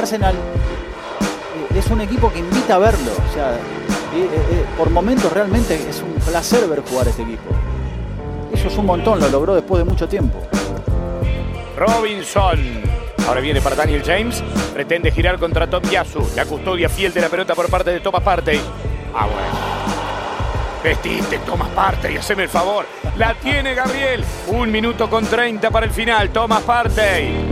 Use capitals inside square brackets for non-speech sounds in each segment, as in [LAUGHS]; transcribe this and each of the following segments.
Arsenal eh, es un equipo que invita a verlo. O sea, por momentos realmente es un placer ver jugar este equipo. Eso es un montón, lo logró después de mucho tiempo. Robinson. Ahora viene para Daniel James. Pretende girar contra Top Yasu. La custodia fiel de la pelota por parte de Thomas Partey. Ah, bueno. Vestiste, Thomas Partey, haceme el favor. La tiene Gabriel. Un minuto con 30 para el final. Thomas Partey.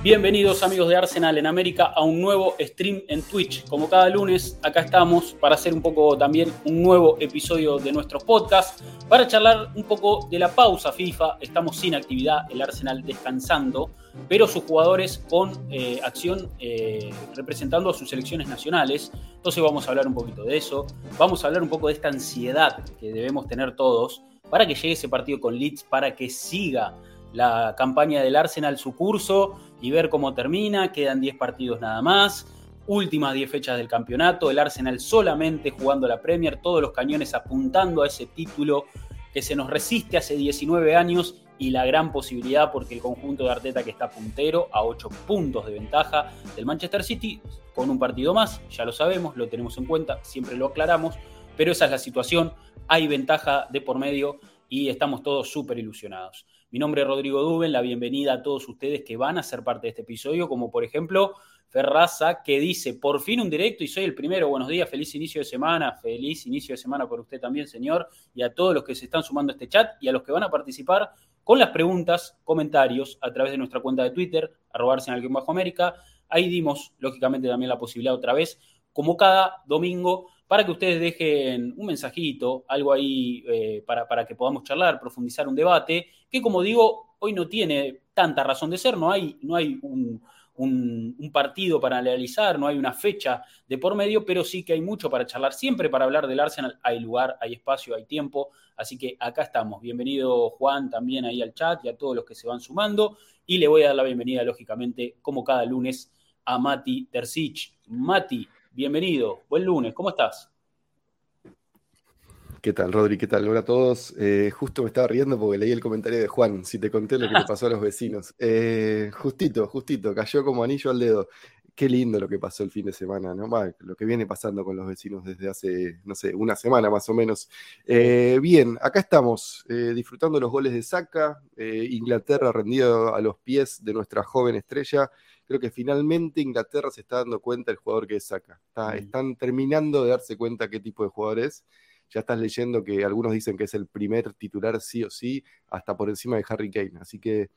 Bienvenidos amigos de Arsenal en América a un nuevo stream en Twitch. Como cada lunes, acá estamos para hacer un poco también un nuevo episodio de nuestros podcast, para charlar un poco de la pausa FIFA. Estamos sin actividad, el Arsenal descansando, pero sus jugadores con eh, acción eh, representando a sus selecciones nacionales. Entonces vamos a hablar un poquito de eso, vamos a hablar un poco de esta ansiedad que debemos tener todos para que llegue ese partido con Leeds, para que siga la campaña del Arsenal su curso y ver cómo termina. Quedan 10 partidos nada más. Últimas 10 fechas del campeonato. El Arsenal solamente jugando la Premier. Todos los cañones apuntando a ese título que se nos resiste hace 19 años y la gran posibilidad porque el conjunto de Arteta que está puntero a 8 puntos de ventaja del Manchester City con un partido más, ya lo sabemos, lo tenemos en cuenta, siempre lo aclaramos, pero esa es la situación, hay ventaja de por medio y estamos todos súper ilusionados. Mi nombre es Rodrigo Duben, la bienvenida a todos ustedes que van a ser parte de este episodio, como por ejemplo Ferraza, que dice, por fin un directo y soy el primero. Buenos días, feliz inicio de semana, feliz inicio de semana por usted también, señor, y a todos los que se están sumando a este chat y a los que van a participar con las preguntas, comentarios a través de nuestra cuenta de Twitter, arrobarse en alguien bajo América. Ahí dimos, lógicamente, también la posibilidad otra vez, como cada domingo, para que ustedes dejen un mensajito, algo ahí eh, para, para, que podamos charlar, profundizar un debate, que como digo, hoy no tiene tanta razón de ser, no hay, no hay un, un, partido para analizar, no hay una fecha de por medio, pero sí que hay mucho para charlar. Siempre para hablar del Arsenal hay lugar, hay espacio, hay tiempo, así que acá estamos. Bienvenido Juan también ahí al chat y a todos los que se van sumando. Y le voy a dar la bienvenida, lógicamente, como cada lunes, a Mati Tercich. Mati, bienvenido, buen lunes, ¿cómo estás? ¿Qué tal, Rodri? ¿Qué tal? Hola a todos. Eh, justo me estaba riendo porque leí el comentario de Juan, si te conté lo que le pasó a los vecinos. [LAUGHS] Eh, justito, justito, cayó como anillo al dedo. Qué lindo lo que pasó el fin de semana, ¿no? lo que viene pasando con los vecinos desde hace, no sé, una semana más o menos. Eh, bien, acá estamos, disfrutando los goles de Saca, Inglaterra rendido a los pies de nuestra joven estrella creo que finalmente Inglaterra se está dando cuenta del jugador que es Saka. Mm. Están terminando de darse cuenta qué tipo de jugador es. Ya estás leyendo que algunos dicen que es el primer titular sí o sí, hasta por encima de Harry Kane. Así que eh,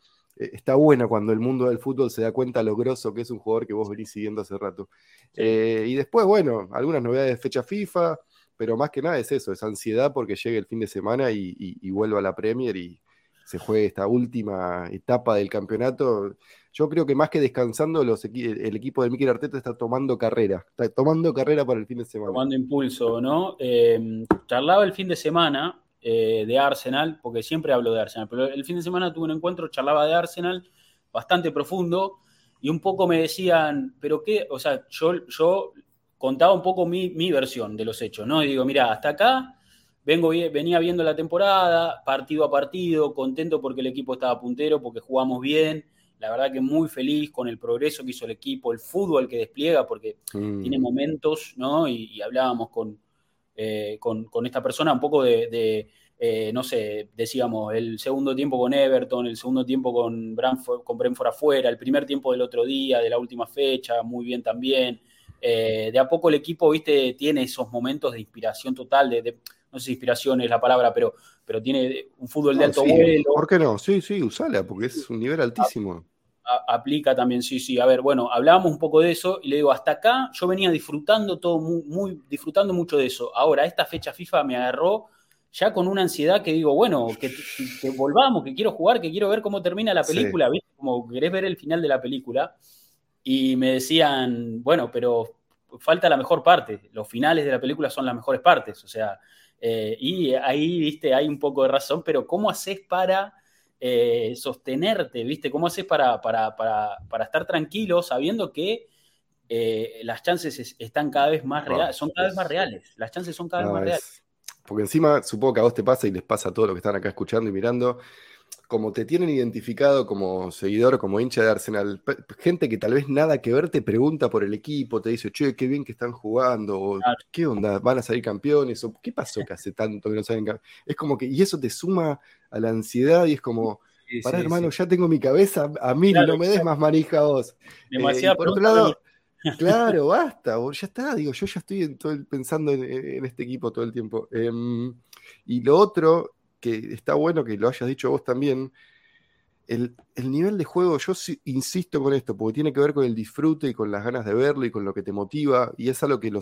está bueno cuando el mundo del fútbol se da cuenta lo grosso que es un jugador que vos venís siguiendo hace rato. Eh, y después, bueno, algunas novedades de fecha FIFA, pero más que nada es eso, es ansiedad porque llegue el fin de semana y, y vuelva a la Premier y se juegue esta última etapa del campeonato yo creo que más que descansando, el equipo de Mikel Arteta está tomando carrera, está tomando carrera para el fin de semana. Tomando impulso, ¿no? Eh, charlaba el fin de semana eh, de Arsenal, porque siempre hablo de Arsenal, pero el fin de semana tuve un encuentro, charlaba de Arsenal, bastante profundo, y un poco me decían, pero qué, o sea, yo, yo contaba un poco mi, mi versión de los hechos, ¿no? Y digo, mira, hasta acá vengo, venía viendo la temporada, partido a partido, contento porque el equipo estaba puntero, porque jugamos bien la verdad que muy feliz con el progreso que hizo el equipo, el fútbol que despliega, porque mm. tiene momentos, ¿no? Y, hablábamos eh, con, con, esta persona un poco de, eh, no sé, decíamos, el segundo tiempo con Everton, el segundo tiempo con Brentford, con Brentford afuera, el primer tiempo del otro día, de la última fecha, muy bien también. Eh, de a poco el equipo, viste, tiene esos momentos de inspiración total, de, no sé si inspiración es la palabra, pero, pero tiene un fútbol de alto vuelo. ¿Por qué no? Sí, sí, usala, porque es un nivel altísimo aplica también, sí, sí. A ver, bueno, hablábamos un poco de eso y le digo, hasta acá yo venía disfrutando todo, muy, disfrutando mucho de eso. Ahora, esta fecha FIFA me agarró ya con una ansiedad que digo, bueno, que, volvamos, que quiero jugar, que quiero ver cómo termina la película, ¿viste? Como querés ver el final de la película. Y me decían, bueno, pero falta la mejor parte. Los finales de la película son las mejores partes, o sea, eh, y ahí, viste, hay un poco de razón, pero ¿cómo haces para eh, sostenerte, ¿viste? ¿Cómo haces para, para, estar tranquilo sabiendo que eh, las chances están cada vez más reales, son cada vez más reales, las chances son cada vez más reales? Porque encima, supongo que a vos te pasa y les pasa a todos los que están acá escuchando y mirando, como te tienen identificado como seguidor, como hincha de Arsenal, gente que tal vez nada que ver te pregunta por el equipo, te dice, che, qué bien que están jugando, o qué onda, van a salir campeones, o qué pasó que hace tanto que no salen campeones. Es como que, y eso te suma a la ansiedad y es como, para hermano, ya tengo mi cabeza a mí, no me des más manija vos. Demasiado. Eh, por otro lado, [LAUGHS] claro, basta, ya está, digo, yo ya estoy pensando en, este equipo todo el tiempo. Em, y lo otro que está bueno que lo hayas dicho vos también, el, nivel de juego, yo insisto con esto, porque tiene que ver con el disfrute y con las ganas de verlo y con lo que te motiva, y es algo que lo,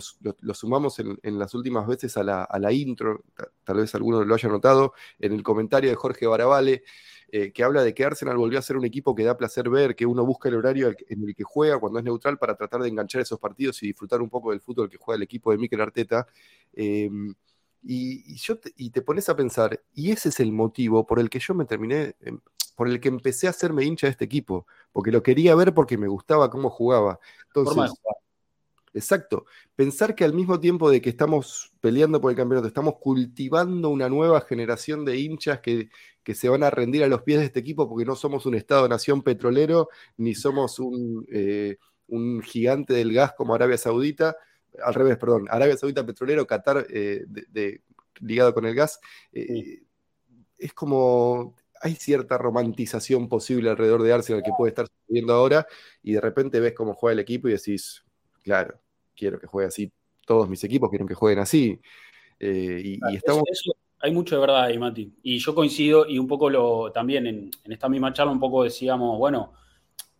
sumamos en, las últimas veces a la, intro, tal vez alguno lo haya notado, en el comentario de Jorge Barabale, eh, que habla de que Arsenal volvió a ser un equipo que da placer ver, que uno busca el horario en el que juega cuando es neutral para tratar de enganchar esos partidos y disfrutar un poco del fútbol que juega el equipo de Mikel Arteta. Em, y, yo te, y te pones a pensar, y ese es el motivo por el que yo me terminé, em, por el que empecé a hacerme hincha de este equipo, porque lo quería ver porque me gustaba cómo jugaba. Entonces, exacto, pensar que al mismo tiempo de que estamos peleando por el campeonato, estamos cultivando una nueva generación de hinchas que, que se van a rendir a los pies de este equipo porque no somos un Estado-nación petrolero, ni somos un, eh, un gigante del gas como Arabia Saudita, al revés, perdón, Arabia Saudita petrolero, Qatar eh, ligado con el gas, eh, es como hay cierta romantización posible alrededor de Arsenal que puede estar sucediendo ahora y de repente ves cómo juega el equipo y decís, claro, quiero que juegue así, todos mis equipos quieren que jueguen así. Eh, y, estamos... hay mucho de verdad ahí, Mati. Y yo coincido y un poco lo también en, en esta misma charla un poco decíamos, bueno,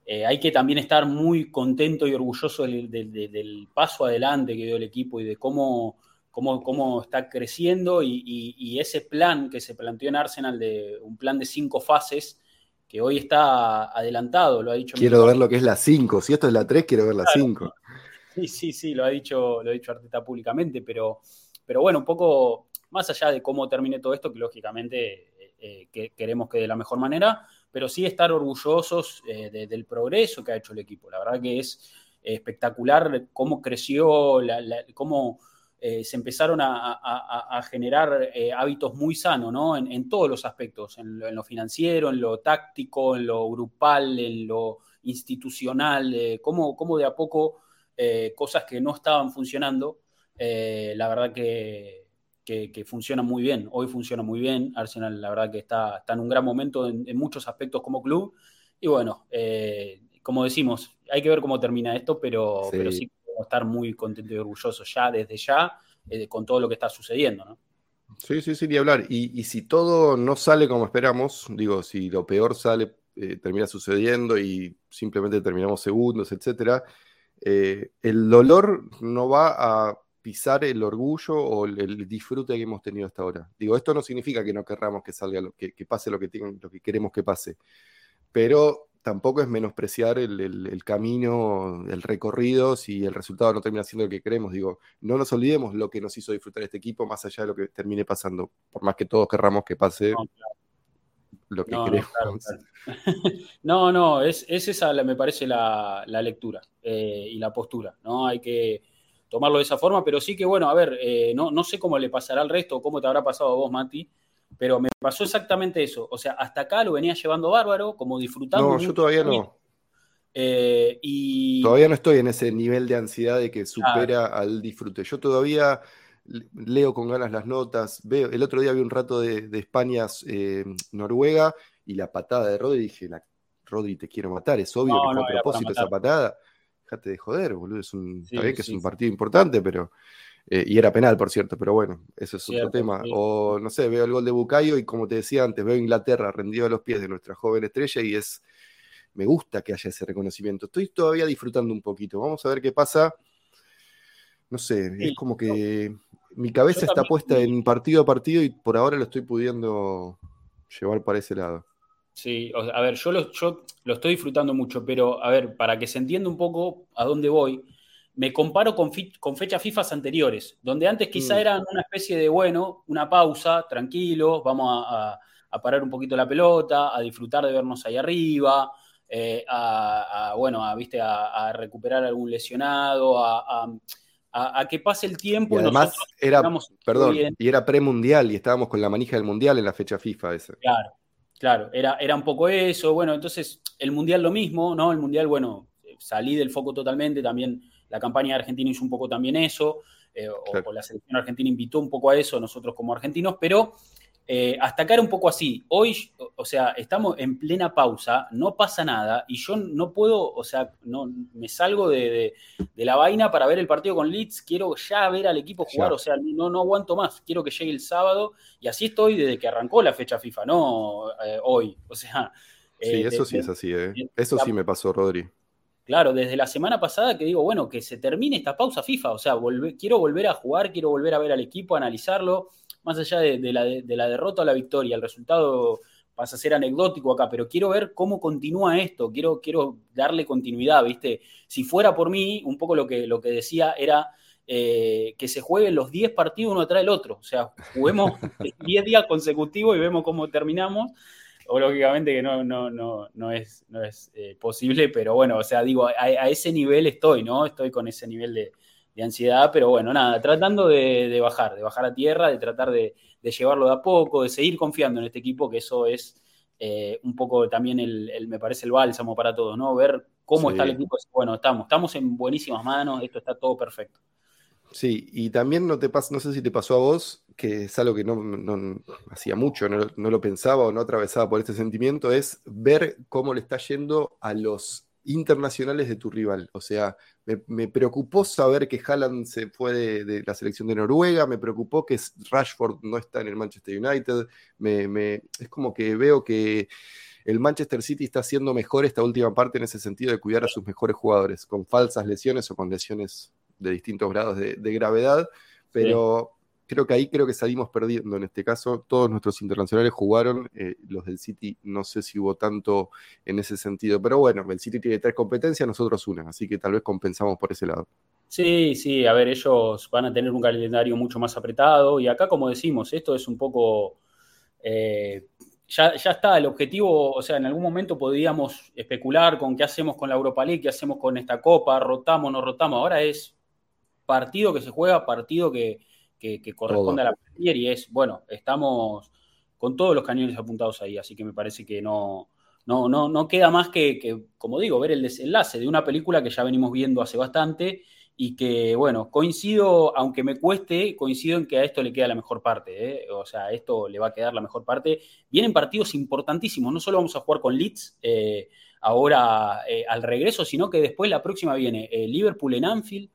eh, hay que también estar muy contento y orgulloso del, paso adelante que dio el equipo y de cómo, cómo, cómo está creciendo y, ese plan que se planteó en Arsenal de un plan de cinco fases que hoy está adelantado, lo ha dicho. Quiero ver lo que es la cinco, si esto es la tres, quiero ver la cinco. Sí, sí, sí, lo ha dicho, lo ha dicho Arteta públicamente, pero, pero bueno, un poco más allá de cómo termine todo esto, que lógicamente eh, eh, queremos que de la mejor manera, pero sí estar orgullosos eh, del progreso que ha hecho el equipo. La verdad que es espectacular cómo creció, cómo eh, se empezaron a, generar eh, hábitos muy sanos, ¿no? En, todos los aspectos, en lo, financiero, en lo táctico, en lo grupal, en lo institucional, cómo, cómo, de a poco cosas que no estaban funcionando, la verdad que que, funciona muy bien. Hoy funciona muy bien. Arsenal, la verdad que está, está en un gran momento en, muchos aspectos como club. Y bueno, eh, como decimos, hay que ver cómo termina esto, pero sí, pero sí podemos estar muy contentos y orgullosos ya, desde ya, eh, con todo lo que está sucediendo, ¿no? Sí, sí, sí, ni hablar. Y, si todo no sale como esperamos, digo, si lo peor sale, eh, termina sucediendo y simplemente terminamos segundos, etcétera, el dolor no va a pisar el orgullo o el, disfrute que hemos tenido hasta ahora. Digo, esto no significa que no querramos que salga, lo, que, pase lo que, lo que queremos que pase, pero tampoco es menospreciar el, camino, el recorrido, si el resultado no termina siendo lo que queremos. Digo, no nos olvidemos lo que nos hizo disfrutar este equipo, más allá de lo que termine pasando, por más que todos querramos que pase. Lo que queremos. [LAUGHS] No, no, es, esa, me parece, la, lectura eh, y la postura. ¿no? Hay que, tomarlo de esa forma, pero sí que, bueno, a ver, eh, no, no sé cómo le pasará al resto o cómo te habrá pasado a vos, Mati, pero me pasó exactamente eso. O sea, hasta acá lo venía llevando bárbaro, como disfrutando. No, yo todavía no. Eh, y... Todavía no estoy en ese nivel de ansiedad de que supera al disfrute. Yo todavía leo con ganas las notas. Veo, el otro día vi un rato de, España, eh, Noruega, y la patada de Rodri, dije, la, Rodri, te quiero matar, es obvio que fue a propósito esa patada de joder, boludo. Es un, está bien que es un partido importante, pero. Eh, y era penal, por cierto, pero bueno, eso es otro tema. O no sé, veo el gol de Bucayo y como te decía antes, veo Inglaterra rendido a los pies de nuestra joven estrella y es. Me gusta que haya ese reconocimiento. Estoy todavía disfrutando un poquito. Vamos a ver qué pasa. No sé, es como que mi cabeza está puesta en partido a partido y por ahora lo estoy pudiendo llevar para ese lado. Sí, a ver, yo lo, yo lo estoy disfrutando mucho, pero a ver, para que se entienda un poco a dónde voy, me comparo con, con fechas FIFA anteriores, donde antes quizá mm. eran una especie de, bueno, una pausa, tranquilo, vamos a, parar un poquito la pelota, a disfrutar de vernos ahí arriba, eh, a, bueno, a, ¿viste? a, recuperar algún lesionado, a, que pase el tiempo. Y además era, perdón, y era premundial y estábamos con la manija del mundial en la fecha FIFA esa. Claro, Claro, era, era un poco eso. Bueno, entonces el Mundial lo mismo, ¿no? El Mundial, bueno, salí del foco totalmente. También la campaña de Argentina hizo un poco también eso. Eh, o, la selección argentina invitó un poco a eso, nosotros como argentinos, pero eh, hasta acá era un poco así. Hoy, o sea, estamos en plena pausa, no pasa nada y yo no puedo, o sea, no me salgo de, la vaina para ver el partido con Leeds. Quiero ya ver al equipo jugar, o sea, no, no aguanto más. Quiero que llegue el sábado y así estoy desde que arrancó la fecha FIFA, no eh, hoy. O sea. Sí, eh, eso sí es así, Eso sí me pasó, Rodri. Claro, desde la semana pasada que digo, bueno, que se termine esta pausa FIFA, o sea, quiero volver a jugar, quiero volver a ver al equipo, analizarlo más allá de, la, derrota o la victoria, el resultado pasa a ser anecdótico acá, pero quiero ver cómo continúa esto, quiero, quiero darle continuidad, ¿viste? Si fuera por mí, un poco lo que, lo que decía era eh, que se jueguen los 10 partidos uno tras el otro, o sea, juguemos [LAUGHS] 10 días consecutivos y vemos cómo terminamos, o lógicamente que no, no, no, no es, no es eh, posible, pero bueno, o sea, digo, a, ese nivel estoy, ¿no? Estoy con ese nivel de, de ansiedad, pero bueno, nada, tratando de, bajar, de bajar a tierra, de tratar de, llevarlo de a poco, de seguir confiando en este equipo, que eso es eh, un poco también el, me parece el bálsamo para todos, ¿no? Ver cómo está el equipo. Bueno, estamos, estamos en buenísimas manos, esto está todo perfecto. Sí, y también no te pasa, no sé si te pasó a vos, que es algo que no, hacía mucho, no, no, lo pensaba o no atravesaba por este sentimiento, es ver cómo le está yendo a los internacionales de tu rival. O sea, me, preocupó saber que Haaland se fue de, la selección de Noruega, me preocupó que Rashford no está en el Manchester United, me, es como que veo que el Manchester City está haciendo mejor esta última parte en ese sentido de cuidar a sus mejores jugadores, con falsas lesiones o con lesiones de distintos grados de, gravedad, pero creo que ahí creo que salimos perdiendo. En este caso, todos nuestros internacionales jugaron, eh, los del City no sé si hubo tanto en ese sentido, pero bueno, el City tiene tres competencias, nosotros una, así que tal vez compensamos por ese lado. Sí, sí, a ver, ellos van a tener un calendario mucho más apretado y acá, como decimos, esto es un poco... Eh, ya, ya, está, el objetivo, o sea, en algún momento podíamos especular con qué hacemos con la Europa League, qué hacemos con esta copa, rotamos, no rotamos, ahora es partido que se juega, partido que, que, corresponde a la Premier y es, bueno, estamos con todos los cañones apuntados ahí, así que me parece que no, no, no, no queda más que, como digo, ver el desenlace de una película que ya venimos viendo hace bastante y que, bueno, coincido, aunque me cueste, coincido en que a esto le queda la mejor parte, ¿eh? o sea, a esto le va a quedar la mejor parte. Vienen partidos importantísimos, no solo vamos a jugar con Leeds eh, ahora eh, al regreso, sino que después la próxima viene Liverpool en Anfield,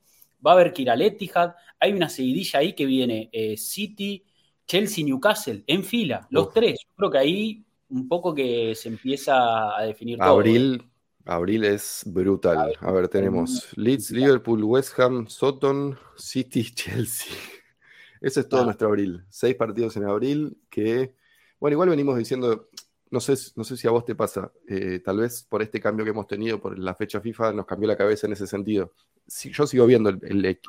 va a haber que ir al Etihad, hay una seguidilla ahí que viene eh, City, Chelsea, Newcastle, en fila, los tres. Yo creo que ahí un poco que se empieza a definir todo. Abril, abril es brutal. A ver, tenemos Leeds, Liverpool, West Ham, Soton, City, [LAUGHS] Chelsea. Ese es todo ah. nuestro abril. Seis partidos en abril que, bueno, igual venimos diciendo, no sé, no sé si a vos te pasa, eh, tal vez por este cambio que hemos tenido por la fecha FIFA nos cambió la cabeza en ese sentido. Si, yo sigo viendo el,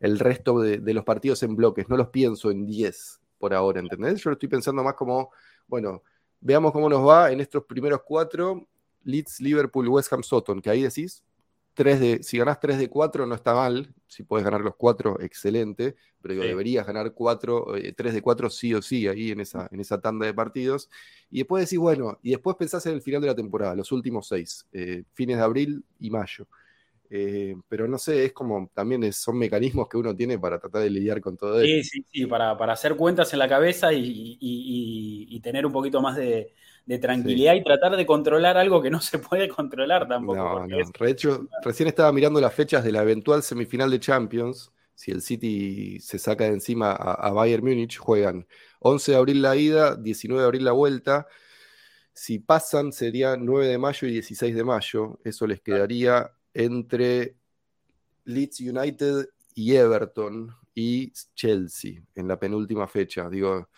el, resto de, los partidos en bloques, no los pienso en 10 por ahora, ¿entendés? Yo lo estoy pensando más como, bueno, veamos cómo nos va en estos primeros cuatro, Leeds, Liverpool, West Ham, Soton, que ahí decís, de, si ganás 3 de 4 no está mal, si puedes ganar los 4, excelente, pero deberías ganar 4, 3 eh, de 4 sí o sí ahí en esa, en esa tanda de partidos. Y después decís, bueno, y después pensás en el final de la temporada, los últimos 6, eh, fines de abril y mayo. Eh, pero no sé, es como también son mecanismos que uno tiene para tratar de lidiar con todo eso. Sí, sí, sí, para, hacer cuentas en la cabeza y tener un poquito más de, de tranquilidad y tratar de controlar algo que no se puede controlar tampoco. No, no. recién estaba mirando las fechas de la eventual semifinal de Champions. Si el City se saca de encima a, Bayern Múnich, juegan 11 de abril la ida, 19 de abril la vuelta. Si pasan, sería 9 de mayo y 16 de mayo. Eso les quedaría entre Leeds United y Everton y Chelsea en la penúltima fecha. Digo,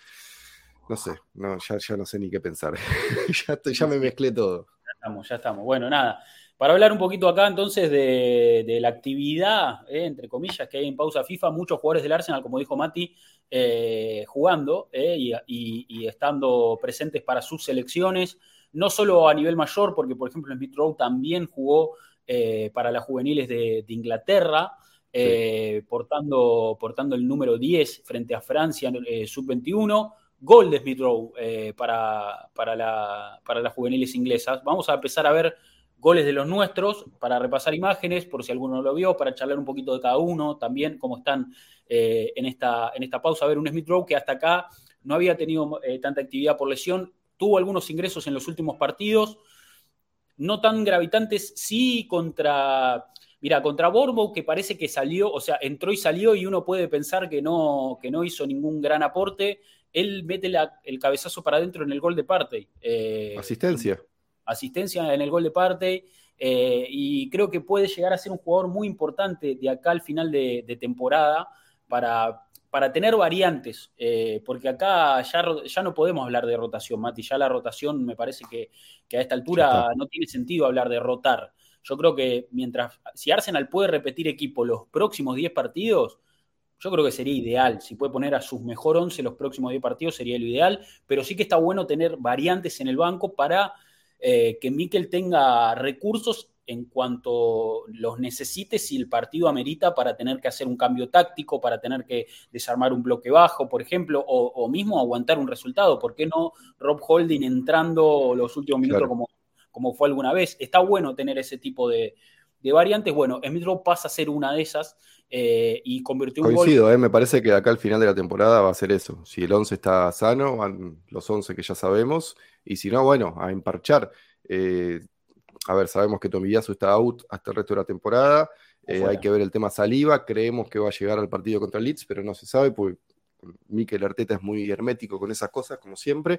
no sé, no, ya, ya no sé ni qué pensar. [LAUGHS] ya, ya me mezclé todo. Ya estamos, ya estamos. Bueno, nada. Para hablar un poquito acá entonces de, la actividad, eh, entre comillas, que hay en pausa FIFA, muchos jugadores del Arsenal, como dijo Mati, eh, jugando eh, y, estando presentes para sus selecciones, no solo a nivel mayor, porque por ejemplo Smith Rowe también jugó para las juveniles de, de Inglaterra, portando, portando el número 10 frente a Francia, sub-21 gol de Smith Rowe eh, para, para, la, para las juveniles inglesas. Vamos a empezar a ver goles de los nuestros para repasar imágenes, por si alguno no lo vio, para charlar un poquito de cada uno, también cómo están eh, en, esta, en esta pausa. A ver, un Smith Rowe que hasta acá no había tenido eh, tanta actividad por lesión, tuvo algunos ingresos en los últimos partidos, no tan gravitantes, sí contra Mira, contra Bournemouth que parece que salió, o sea, entró y salió y uno puede pensar que no, que no hizo ningún gran aporte. Él mete el cabezazo para adentro en el gol de parte. Eh, asistencia. Asistencia en el gol de parte. Eh, y creo que puede llegar a ser un jugador muy importante de acá al final de, temporada para, para, tener variantes, eh, porque acá ya, ya, no podemos hablar de rotación, Mati, ya la rotación me parece que, que a esta altura no tiene sentido hablar de rotar. Yo creo que mientras, si Arsenal puede repetir equipo los próximos 10 partidos, yo creo que sería ideal. Si puede poner a sus mejor 11 los próximos 10 partidos, sería lo ideal. Pero sí que está bueno tener variantes en el banco para eh, que Mikel tenga recursos en cuanto los necesite si el partido amerita para tener que hacer un cambio táctico, para tener que desarmar un bloque bajo, por ejemplo, o, mismo aguantar un resultado. ¿Por qué no Rob Holding entrando los últimos minutos como como fue alguna vez. Está bueno tener ese tipo de, variantes. Bueno, Smith Rowe pasa a ser una de esas eh, y convirtió un Coincido, eh, me parece que acá al final de la temporada va a ser eso. Si el 11 está sano, van los 11 que ya sabemos, y si no, bueno, a emparchar. Eh, a ver, sabemos que Tomillazo está out hasta el resto de la temporada. hay que ver el tema saliva. Creemos que va a llegar al partido contra Leeds, pero no se sabe porque Mikel Arteta es muy hermético con esas cosas, como siempre.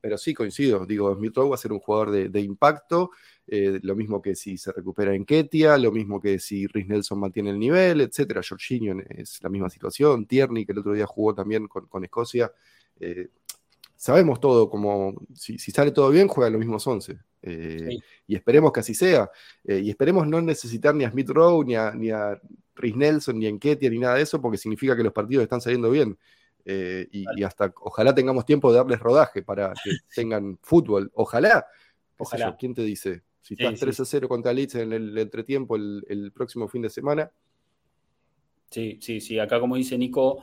Pero sí, coincido. Digo, Smith Rowe va a ser un jugador de, impacto. Eh, lo mismo que si se recupera en Ketia, lo mismo que si Rhys Nelson mantiene el nivel, etcétera. Jorginho es la misma situación. Tierney, que el otro día jugó también con, Escocia. Eh, sabemos todo, como si, sale todo bien, juegan los mismos 11. Eh, y esperemos que así sea. y esperemos no necesitar ni a Smith Rowe, ni a, ni a Rhys Nelson, ni a Enketia, ni nada de eso, porque significa que los partidos están saliendo bien. Eh, y, hasta ojalá tengamos tiempo de darles rodaje para que [LAUGHS] tengan fútbol. Ojalá. Ojalá. ¿Quién te dice? Si estás 3 a 0 contra Leeds en el entretiempo el, próximo fin de semana. Sí, sí, sí. Acá, como dice Nico,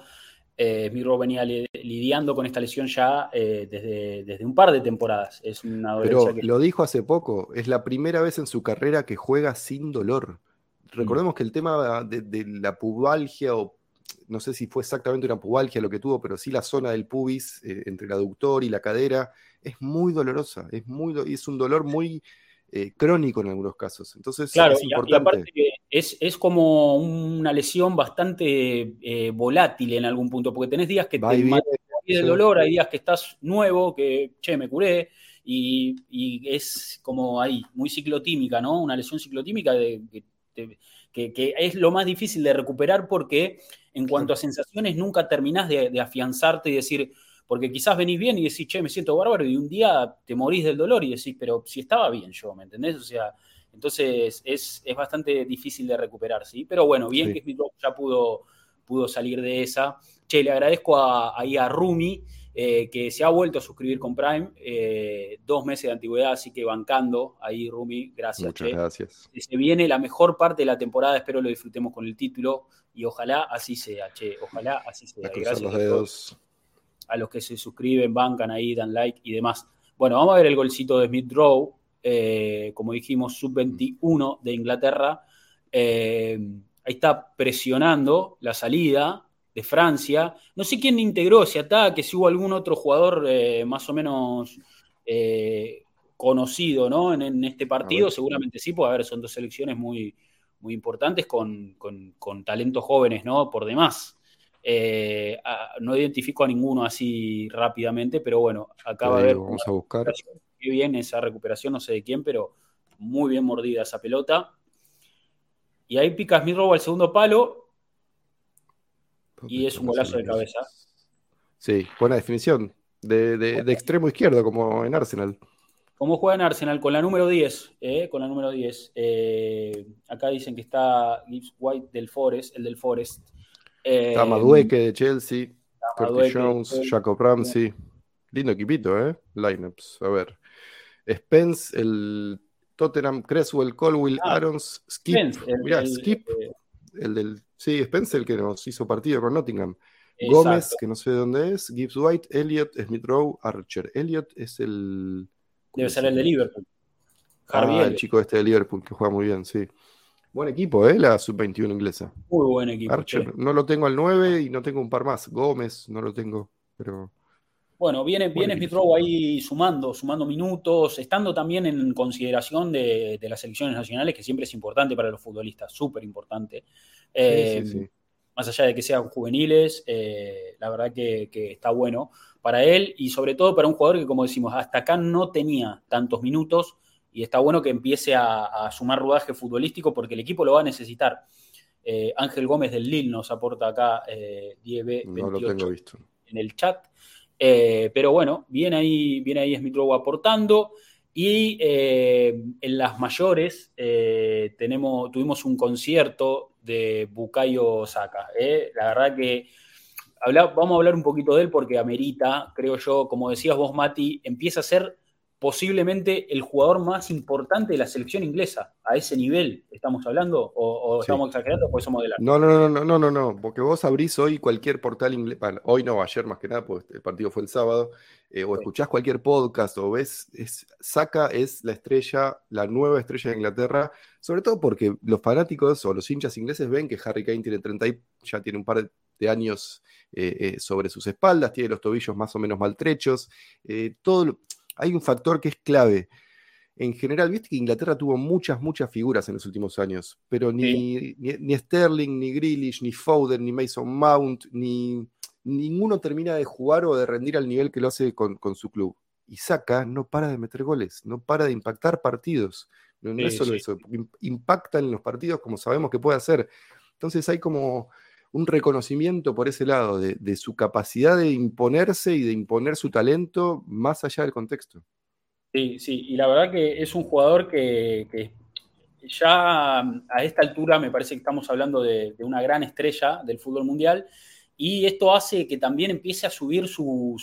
eh, Miro venía lidiando con esta lesión ya eh, desde, desde, un par de temporadas. Es una Pero lo dijo hace poco, es la primera vez en su carrera que juega sin dolor. Recordemos que el tema de, de la pubalgia o no sé si fue exactamente una pubalgia lo que tuvo, pero sí la zona del pubis eh, entre el aductor y la cadera es muy dolorosa, es, muy, es un dolor muy eh, crónico en algunos casos. Entonces claro, es importante. es, como una lesión bastante eh, volátil en algún punto, porque tenés días que te viene, el dolor, hay días que estás nuevo, que, che, me curé, y, es como ahí, muy ciclotímica, ¿no? Una lesión ciclotímica de, que, es lo más difícil de recuperar porque en cuanto a sensaciones nunca terminás de, afianzarte y decir, porque quizás venís bien y decís, che, me siento bárbaro y un día te morís del dolor y decís, pero si estaba bien yo, ¿me entendés? O sea, entonces es, bastante difícil de recuperar, ¿sí? Pero bueno, bien que Smith ya pudo, pudo salir de esa. Che, le agradezco a, ahí a Rumi eh, que se ha vuelto a suscribir con Prime, eh, dos meses de antigüedad, así que bancando ahí, Rumi, gracias. Muchas gracias. Se viene la mejor parte de la temporada, espero lo disfrutemos con el título y ojalá así sea, che, ojalá así sea. Gracias a, los que se suscriben, bancan ahí, dan like y demás. Bueno, vamos a ver el golcito de Smith Rowe, eh, como dijimos, sub-21 de Inglaterra. ahí está presionando la salida, de Francia. No sé quién integró ese ataque, si hubo algún otro jugador eh, más o menos eh, conocido ¿no? en, este partido. Seguramente sí, porque a ver, son dos selecciones muy, muy importantes con, talentos jóvenes ¿no? por demás. Eh, no identifico a ninguno así rápidamente, pero bueno, acaba de ver. Vamos a buscar. Qué bien esa recuperación, no sé de quién, pero muy bien mordida esa pelota. Y ahí pica Smith robo al segundo palo y es un golazo de cabeza. Sí, buena definición. De, extremo izquierdo, como en Arsenal. ¿Cómo juega en Arsenal? Con la número 10. Eh, con la número 10. Eh, acá dicen que está Gibbs White del Forest, el del Forest. está eh, Madueque de Chelsea. Curtis Jones, Jacob Ramsey. Lindo equipito, ¿eh? Lineups. A ver. Spence, el Tottenham, Creswell, Colwill, ah, Arons, Skip. Skip. el del Sí, Spencer, el que nos hizo partido con Nottingham. Gómez, que no sé de dónde es, Gibbs White, Elliot, Smith Rowe, Archer. Elliot es el. Debe ser el de Liverpool. Ah, el chico este de Liverpool que juega muy bien, sí. Buen equipo, ¿eh? La sub-21 inglesa. Muy buen equipo. Archer, no lo tengo al 9 y no tengo un par más. Gómez, no lo tengo, pero. Bueno, viene, viene Smith Rowe ahí sumando, sumando minutos, estando también en consideración de, las selecciones nacionales, que siempre es importante para los futbolistas, súper importante. Eh, más allá de que sean juveniles, eh, la verdad que, está bueno para él y sobre todo para un jugador que, como decimos, hasta acá no tenía tantos minutos y está bueno que empiece a, sumar rodaje futbolístico porque el equipo lo va a necesitar. Eh, Ángel Gómez del Lille nos aporta acá eh, 10 no lo tengo visto. en el chat. Eh, pero bueno, viene ahí, viene ahí Smith Rowe aportando. Y eh, en las mayores tenemos, tuvimos un concierto de Bukayo Saka. La verdad que vamos a hablar un poquito de él porque amerita, creo yo, como decías vos, Mati, empieza a ser posiblemente el jugador más importante de la selección inglesa. A ese nivel estamos hablando o, estamos exagerando o somos de la... No, no, no, no, no, no, no, porque vos abrís hoy cualquier portal inglés, hoy no, ayer más que nada, porque el partido fue el sábado, eh, o escuchás cualquier podcast o ves, es, Saka es la estrella, la nueva estrella de Inglaterra, sobre todo porque los fanáticos o los hinchas ingleses ven que Harry Kane tiene 30 y ya tiene un par de años eh, eh, sobre sus espaldas, tiene los tobillos más o menos maltrechos, todo hay un factor que es clave. En general, viste que Inglaterra tuvo muchas, muchas figuras en los últimos años, pero ni, ni, Sterling, ni Grealish, ni Foden, ni Mason Mount, ni ninguno termina de jugar o de rendir al nivel que lo hace con, su club. Y Saka no para de meter goles, no para de impactar partidos. No, es solo eso, impacta en los partidos como sabemos que puede hacer. Entonces hay como un reconocimiento por ese lado de, su capacidad de imponerse y de imponer su talento más allá del contexto. Sí, sí, y la verdad que es un jugador que, ya a esta altura me parece que estamos hablando de, una gran estrella del fútbol mundial y esto hace que también empiece a subir su,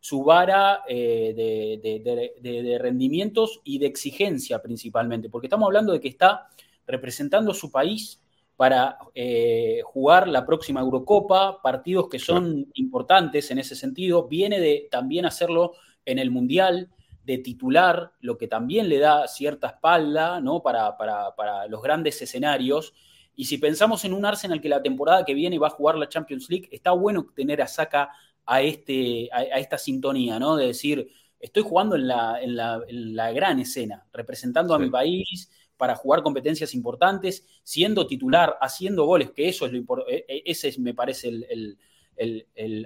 su, vara eh, de, de rendimientos y de exigencia principalmente, porque estamos hablando de que está representando su país para eh, jugar la próxima Eurocopa, partidos que son importantes en ese sentido. Viene de también hacerlo en el Mundial, de titular, lo que también le da cierta espalda ¿no? para, para, los grandes escenarios. Y si pensamos en un Arsenal que la temporada que viene va a jugar la Champions League, está bueno tener a Saka a, este, a, esta sintonía, ¿no? De decir, estoy jugando en la, en la, gran escena, representando a mi país, para jugar competencias importantes, siendo titular, haciendo goles, que eso es lo importante, e, e, ese me parece el,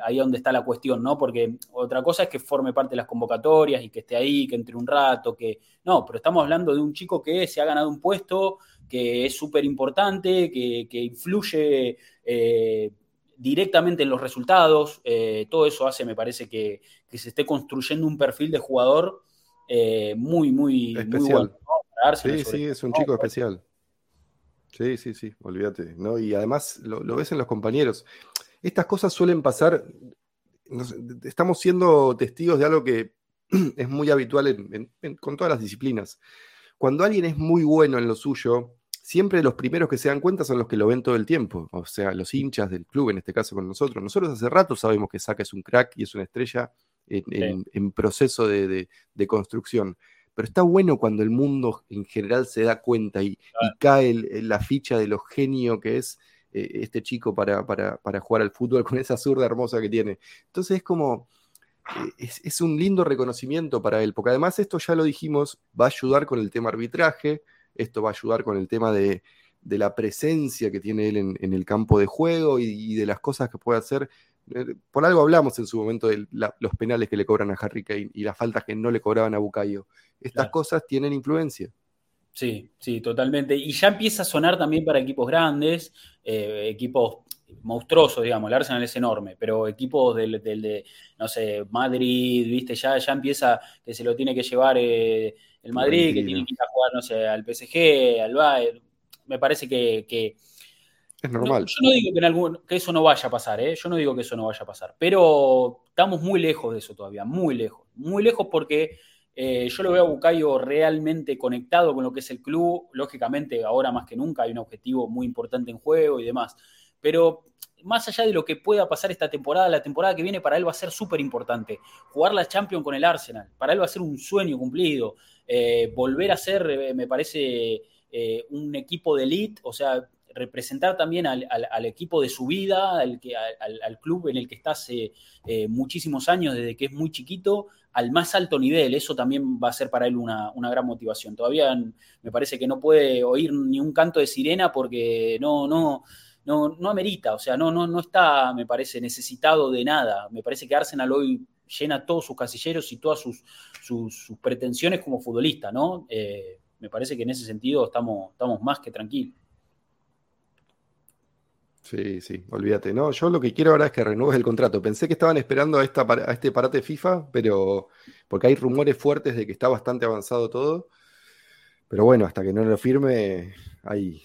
ahí donde está la cuestión, ¿no? Porque otra cosa es que forme parte de las convocatorias y que esté ahí, que entre un rato, que... No, pero estamos hablando de un chico que se ha ganado un puesto, que es súper importante, que, influye eh, directamente en los resultados, eh, todo eso hace, me parece, que, se esté construyendo un perfil de jugador eh, muy, muy, muy bueno. Sí, sí, es un chico especial. Sí, sí, sí, olvídate. ¿no? Y además lo, ves en los compañeros. Estas cosas suelen pasar. estamos siendo testigos de algo que [CLEARS THROAT] es muy habitual con todas las disciplinas. Cuando alguien es muy bueno en lo suyo, siempre los primeros que se dan cuenta son los que lo ven todo el tiempo. O sea, los hinchas del club, en este caso con nosotros. Nosotros hace rato sabemos que Saka es un crack y es una estrella en, proceso de construcción pero está bueno cuando el mundo en general se da cuenta y, cae la ficha de lo genio que es eh, este chico para, para, jugar al fútbol [LAUGHS] con esa zurda hermosa que tiene. Entonces es como, eh, es, un lindo reconocimiento para él, porque además esto ya lo dijimos, va a ayudar con el tema arbitraje, esto va a ayudar con el tema de, la presencia que tiene él en, el campo de juego y, de las cosas que puede hacer por algo hablamos en su momento de los penales que le cobran a Harry Kane y las faltas que no le cobraban a Bucayo. Estas cosas tienen influencia. Sí, sí, totalmente. Y ya empieza a sonar también para equipos grandes, eh, equipos monstruosos, digamos. El Arsenal es enorme, pero equipos del, de, no sé, Madrid, viste, ya, ya empieza que se lo tiene que llevar eh, el Madrid, que tiene que ir a jugar, no sé, al PSG, al Bayern. Me parece que es normal. yo no digo que, eso no vaya a pasar, ¿eh? Yo no digo que eso no vaya a pasar. Pero estamos muy lejos de eso todavía, muy lejos. Muy lejos porque eh, yo lo veo a Bucayo realmente conectado con lo que es el club. Lógicamente, ahora más que nunca hay un objetivo muy importante en juego y demás. Pero más allá de lo que pueda pasar esta temporada, la temporada que viene para él va a ser súper importante. Jugar la Champions con el Arsenal, para él va a ser un sueño cumplido. Eh, volver a ser, me parece, eh, un equipo de elite, o sea, representar también al, equipo de su vida, al, club en el que está hace muchísimos años, desde que es muy chiquito, al más alto nivel. Eso también va a ser para él una, gran motivación. Todavía me parece que no puede oír ni un canto de sirena porque no, no, no, no amerita, o sea, no, no, no está, me parece, necesitado de nada. Me parece que Arsenal hoy llena todos sus casilleros y todas sus, pretensiones como futbolista, ¿no? Eh, me parece que en ese sentido estamos más que tranquilos. Sí, sí, olvídate. No, yo lo que quiero ahora es que renueves el contrato. Pensé que estaban esperando a, esta, a este parate FIFA, pero porque hay rumores fuertes de que está bastante avanzado todo. Pero bueno, hasta que no lo firme, hay,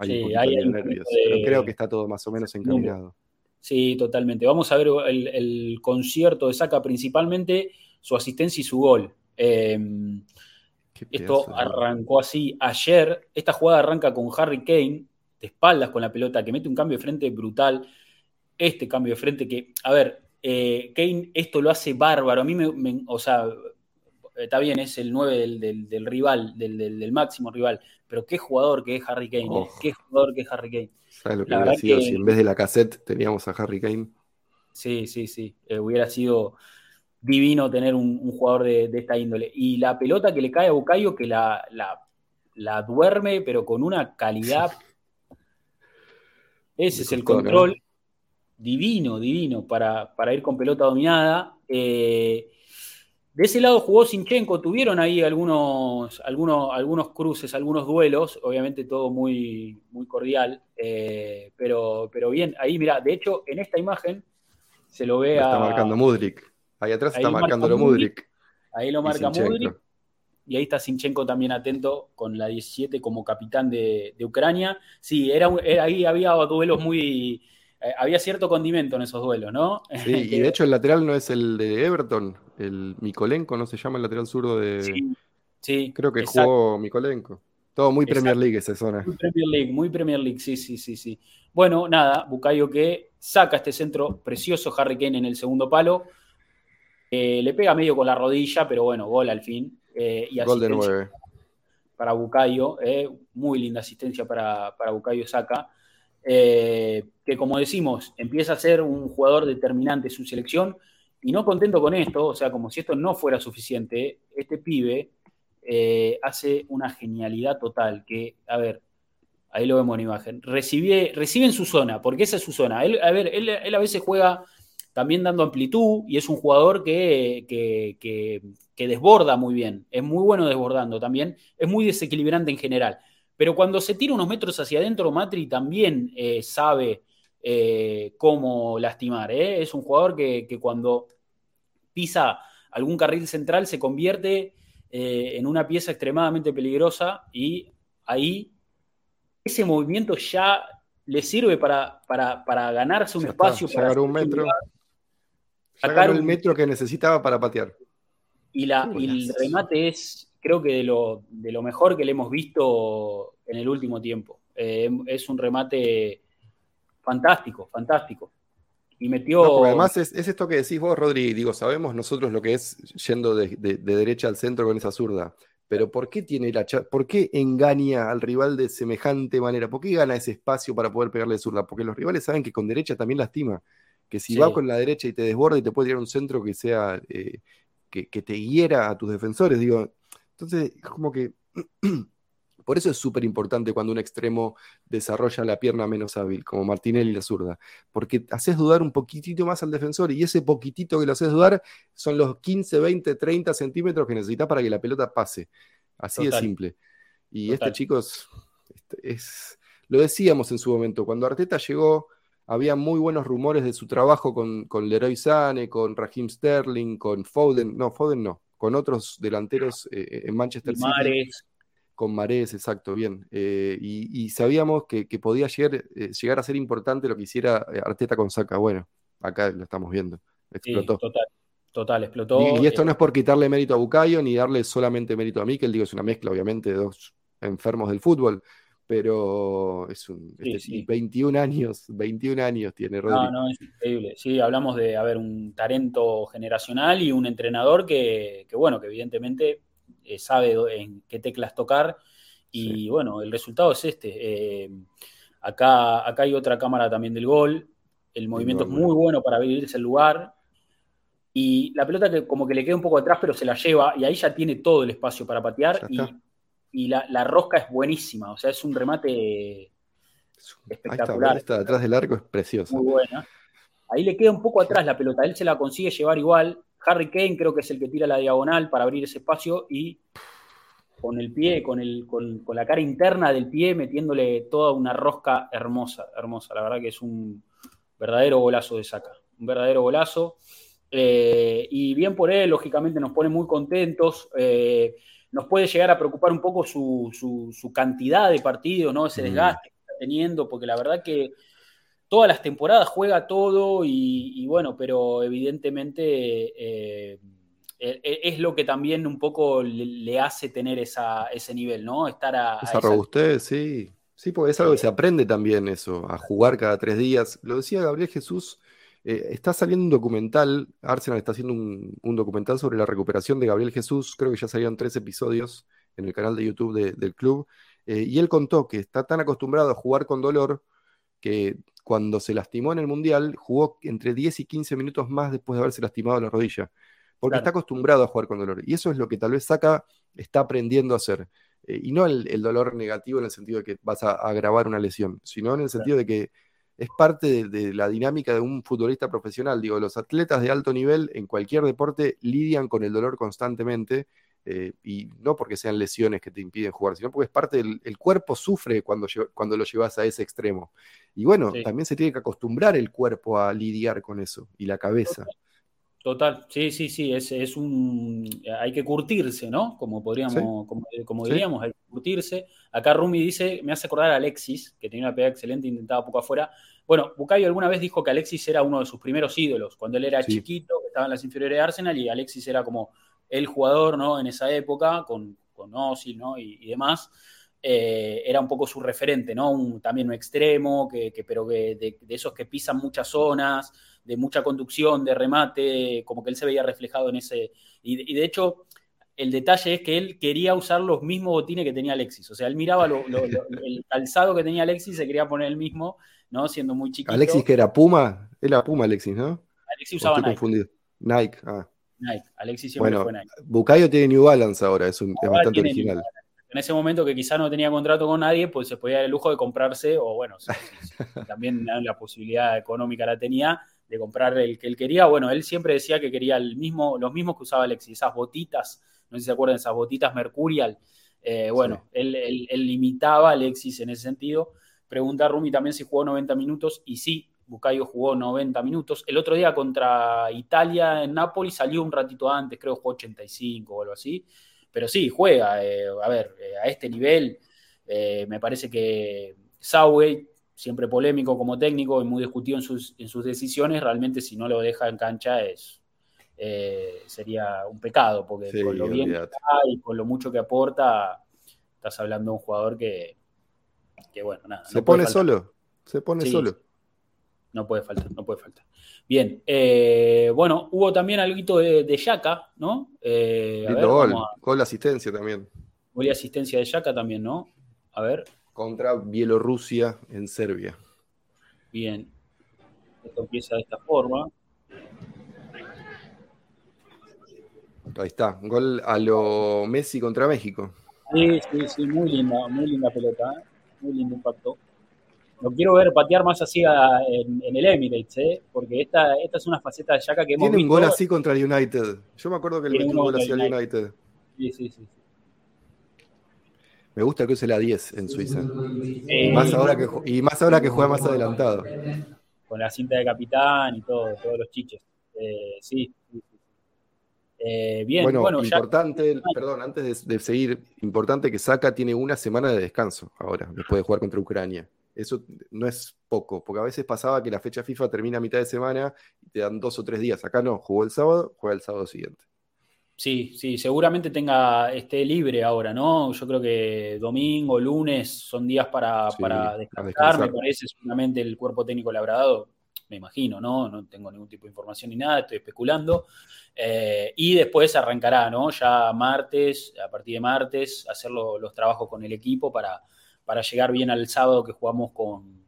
hay un poquito de nervios. Pero creo que está todo más o menos encaminado. Sí, totalmente. Vamos a ver el, concierto de Saca principalmente, su asistencia y su gol. Em, esto arrancó así ayer. Esta jugada arranca con Harry Kane de espaldas con la pelota, que mete un cambio de frente brutal. Este cambio de frente que, a ver, eh, Kane esto lo hace bárbaro. A mí me, o sea, está bien, es el 9 del, rival, del, máximo rival, pero qué jugador que es Harry Kane, eh, qué jugador que es Harry Kane. ¿Sabes lo que hubiera sido si en vez de la cassette teníamos a Harry Kane? Sí, sí, sí, eh, hubiera sido divino tener un, jugador de, esta índole. Y la pelota que le cae a Bucayo, que la, la duerme, pero con una calidad [LAUGHS] ese es el control divino, divino para, ir con pelota dominada. Eh, de ese lado jugó Sinchenko, tuvieron ahí algunos, algunos, algunos cruces, algunos duelos, obviamente todo muy, muy cordial, eh, pero, pero bien, ahí mira, de hecho en esta imagen se lo ve Está marcando Mudrik, ahí atrás está marcándolo Mudrik. Ahí lo marca Mudrik y ahí está Sinchenko también atento con la 17 como capitán de, Ucrania. Sí, era, ahí había duelos muy... Eh, había cierto condimento en esos duelos, ¿no? [LAUGHS] Sí, y de hecho el lateral no es el de Everton, el Mikolenko, ¿no se llama el lateral zurdo de...? Sí, sí Creo que jugó Mikolenko. Todo muy Premier League esa zona. Muy Premier League, muy Premier League, sí, sí, sí, sí. Bueno, nada, Bucayo que saca este centro precioso, Harry Kane en el segundo palo. Eh, le pega medio con la rodilla, pero bueno, gol al fin. Eh, y Gol de 9. Para Bucayo, eh, muy linda asistencia para, para Bucayo Saca, eh, que como decimos, empieza a ser un jugador determinante en su selección, y no contento con esto, o sea, como si esto no fuera suficiente, este pibe hace una genialidad total, que, a ver, ahí lo vemos en imagen, recibe, recibe en su zona, porque esa es su zona. Él, a ver, él, él a veces juega también dando amplitud y es un jugador que, que, desborda muy bien, es muy bueno desbordando también, es muy desequilibrante en general. Pero cuando se tira unos metros hacia adentro, Matri también eh, sabe eh, cómo lastimar. ¿eh? Es un jugador que, cuando pisa algún carril central se convierte en una pieza extremadamente peligrosa y ahí ese movimiento ya le sirve para, para, ganarse un espacio. para un metro sacar el metro que necesitaba para patear. Y, la, el remate es, creo que de lo, de lo, mejor que le hemos visto en el último tiempo. Eh, es un remate fantástico, fantástico. Y metió. además es, esto que decís vos, Rodri. Digo, sabemos nosotros lo que es yendo de, derecha al centro con esa zurda. Pero ¿por qué tiene la ¿Por qué engaña al rival de semejante manera? ¿Por qué gana ese espacio para poder pegarle zurda? Porque los rivales saben que con derecha también lastima que si va con la derecha y te desborda y te puede tirar un centro que sea eh, que, te hiera a tus defensores, digo, entonces es como que [CLEARS THROAT] por eso es súper importante cuando un extremo desarrolla la pierna menos hábil, como Martinelli la zurda, porque haces dudar un poquitito más al defensor y ese poquitito que lo haces dudar son los 15, 20, 30 centímetros que necesitas para que la pelota pase. Así de simple. Y este chico es, es, lo decíamos en su momento, cuando Arteta llegó, había muy buenos rumores de su trabajo con, con Leroy Sane, con Raheem Sterling, con Foden, no, Foden no, con otros delanteros eh, eh, en Manchester City. Con Mares, exacto, bien. Eh, y, sabíamos que, podía llegar, llegar, a ser importante lo que hiciera Arteta con Saka. Bueno, acá lo estamos viendo. Explotó. total, total, explotó. Y, esto no es por quitarle mérito a Bucayo ni darle solamente mérito a Mikel, digo, es una mezcla, obviamente, de dos enfermos del fútbol pero es un Sí, este- sí. y 21 años, [LAUGHS] 21 años tiene Rodri. No, no, es increíble. Sí, hablamos de haber un talento generacional y un entrenador que, que, bueno, que evidentemente eh, sabe en qué teclas tocar. Y bueno, el resultado es este. Eh, acá, acá hay otra cámara también del gol. El movimiento es muy bueno para abrirse el lugar. Y la pelota que como que le queda un poco atrás, pero se la lleva. Y ahí ya tiene todo el espacio para patear. Y. y la, la rosca es buenísima. O sea, es un remate Es un- Ahí está, espectacular. está detrás del arco, es precioso. muy buena. Ahí le queda un poco atrás la pelota, él se la consigue llevar igual. Harry Kane creo que es el que tira la diagonal para abrir ese espacio y con el pie, con, el, con, con la cara interna del pie, metiéndole toda una rosca hermosa, hermosa. La verdad que es un verdadero golazo de saca, un verdadero golazo. Eh, y bien por él, lógicamente nos pone muy contentos. Eh, nos puede llegar a preocupar un poco su, su- su cantidad de partidos, ¿no? Ese Mm. desgaste que está teniendo, porque la verdad que todas las temporadas juega todo y, y bueno, pero evidentemente eh, eh, es lo que también un poco le, le hace tener esa, ese nivel, ¿no? Estar a, esa- robustez, sí. Sí, porque es algo que se aprende también eso, a jugar cada tres días. Lo decía Gabriel Jesús, eh, está saliendo un documental, Arsenal está haciendo un, un documental sobre la recuperación de Gabriel Jesús, creo que ya salieron tres episodios en el canal de YouTube de- del club, eh, y él contó que está tan acostumbrado a jugar con dolor que cuando se lastimó en el Mundial jugó entre 10 y 15 minutos más después de haberse lastimado la rodilla, porque Claro. está acostumbrado a jugar con dolor. Y eso es lo que tal vez Saca está aprendiendo a hacer. Eh, y no el, el dolor negativo en el sentido de que vas a agravar una lesión, sino en el sentido de que es parte de, de la dinámica de un futbolista profesional. Digo, los atletas de alto nivel en cualquier deporte lidian con el dolor constantemente. eh, y no porque sean lesiones que te impiden jugar, sino porque es parte del el cuerpo sufre cuando, cuando lo llevas a ese extremo. Y bueno, Sí. también se tiene que acostumbrar el cuerpo a lidiar con eso y la cabeza. Total, sí, sí, sí, es, es un... Hay que curtirse, ¿no? Como podríamos, Sí. como, como Sí. diríamos, hay que curtirse. Acá Rumi dice, me hace acordar a Alexis, que tenía una pegada excelente, intentaba poco afuera. Bueno, Bucayo alguna vez dijo que Alexis era uno de sus primeros ídolos, cuando él era Sí. chiquito, que estaba en las inferiores de Arsenal, y Alexis era como el jugador, ¿no? En esa época, con, con Ozil, ¿no? Y, y demás. Eh, era un poco su referente, ¿no? Un- también un extremo, que, que- pero que de, de esos que pisan muchas zonas, de mucha conducción, de remate, como que él se veía reflejado en ese. Y, de- y de hecho, el detalle es que él quería usar los mismos botines que tenía Alexis. O sea, él miraba lo- lo- lo- [LAUGHS] el calzado que tenía Alexis y se quería poner el mismo, ¿no? Siendo muy chiquito. Alexis, que era Puma, era Puma Alexis, ¿no? Alexis ¿O usaba Nike, confundido? Nike, ah. Nike. Alexis siempre Bueno, fue Nike. Bucayo tiene New Balance ahora, es, un- es bastante original. En ese momento que quizá no tenía contrato con nadie, pues se podía dar el lujo de comprarse, o bueno, [LAUGHS] también la posibilidad económica la tenía, de comprar el que él quería. Bueno, él siempre decía que quería el mismo, los mismos que usaba Alexis, esas botitas, no sé si se acuerdan, esas botitas Mercurial. Eh, bueno, él, él- él limitaba a Alexis en ese sentido. Pregunta a Rumi también si jugó 90 minutos, y sí, Bucayo jugó 90 minutos. El otro día contra Italia en Nápoles salió un ratito antes, creo que jugó 85 o algo así. Pero sí, juega. eh, a ver, eh, a este nivel, me parece que Southgate, siempre polémico como técnico y muy discutido en sus, en sus decisiones, realmente si no lo deja en cancha es eh, sería un pecado, porque Sí, con lo bien que está y con lo mucho que aporta, estás hablando de un jugador que, que bueno, nada. Se no pone solo, se pone Sí, solo. No puede faltar, no puede faltar. Bien, eh, bueno, hubo también algo de, de Yaka, ¿no? Eh, a ver, gol, a- gol de asistencia también. gol y asistencia de Yaka también, ¿no? A ver, Contra Bielorrusia en Serbia. bien. Esto empieza de esta forma. Ahí está, gol a lo Messi contra México. Sí, sí, sí, muy linda, muy linda pelota, ¿eh? muy lindo impacto. Lo quiero ver patear más así a- en, en el Emirates, ¿eh? porque esta, esta es una faceta de Yaka que hemos Tiene un gol así contra el United. Yo me acuerdo que le metió un gol así al contra el United. Sí, sí, sí. Me gusta que use la 10 en Suiza. Eh, Más ahora que, y más ahora que juega más adelantado. con la cinta de capitán y todo, todos los chiches. Eh, sí. Eh, bien, bueno, bueno, ya importante, perdón, antes de, de seguir, importante que Saka tiene una semana de descanso ahora, después de jugar contra Ucrania. Eso no es poco, porque a veces pasaba que la fecha FIFA termina a mitad de semana y te dan dos o tres días. Acá no, jugó el sábado, juega el sábado siguiente. Sí, sí, seguramente tenga, esté libre ahora, ¿no? Yo creo que domingo, lunes son días para, para descansar, me parece, seguramente el cuerpo técnico le habrá dado, me imagino, ¿no? No tengo ningún tipo de información ni nada, estoy especulando. Eh, y después arrancará, ¿no? Ya martes, a partir de martes, hacer los trabajos con el equipo para, para llegar bien al sábado que jugamos con,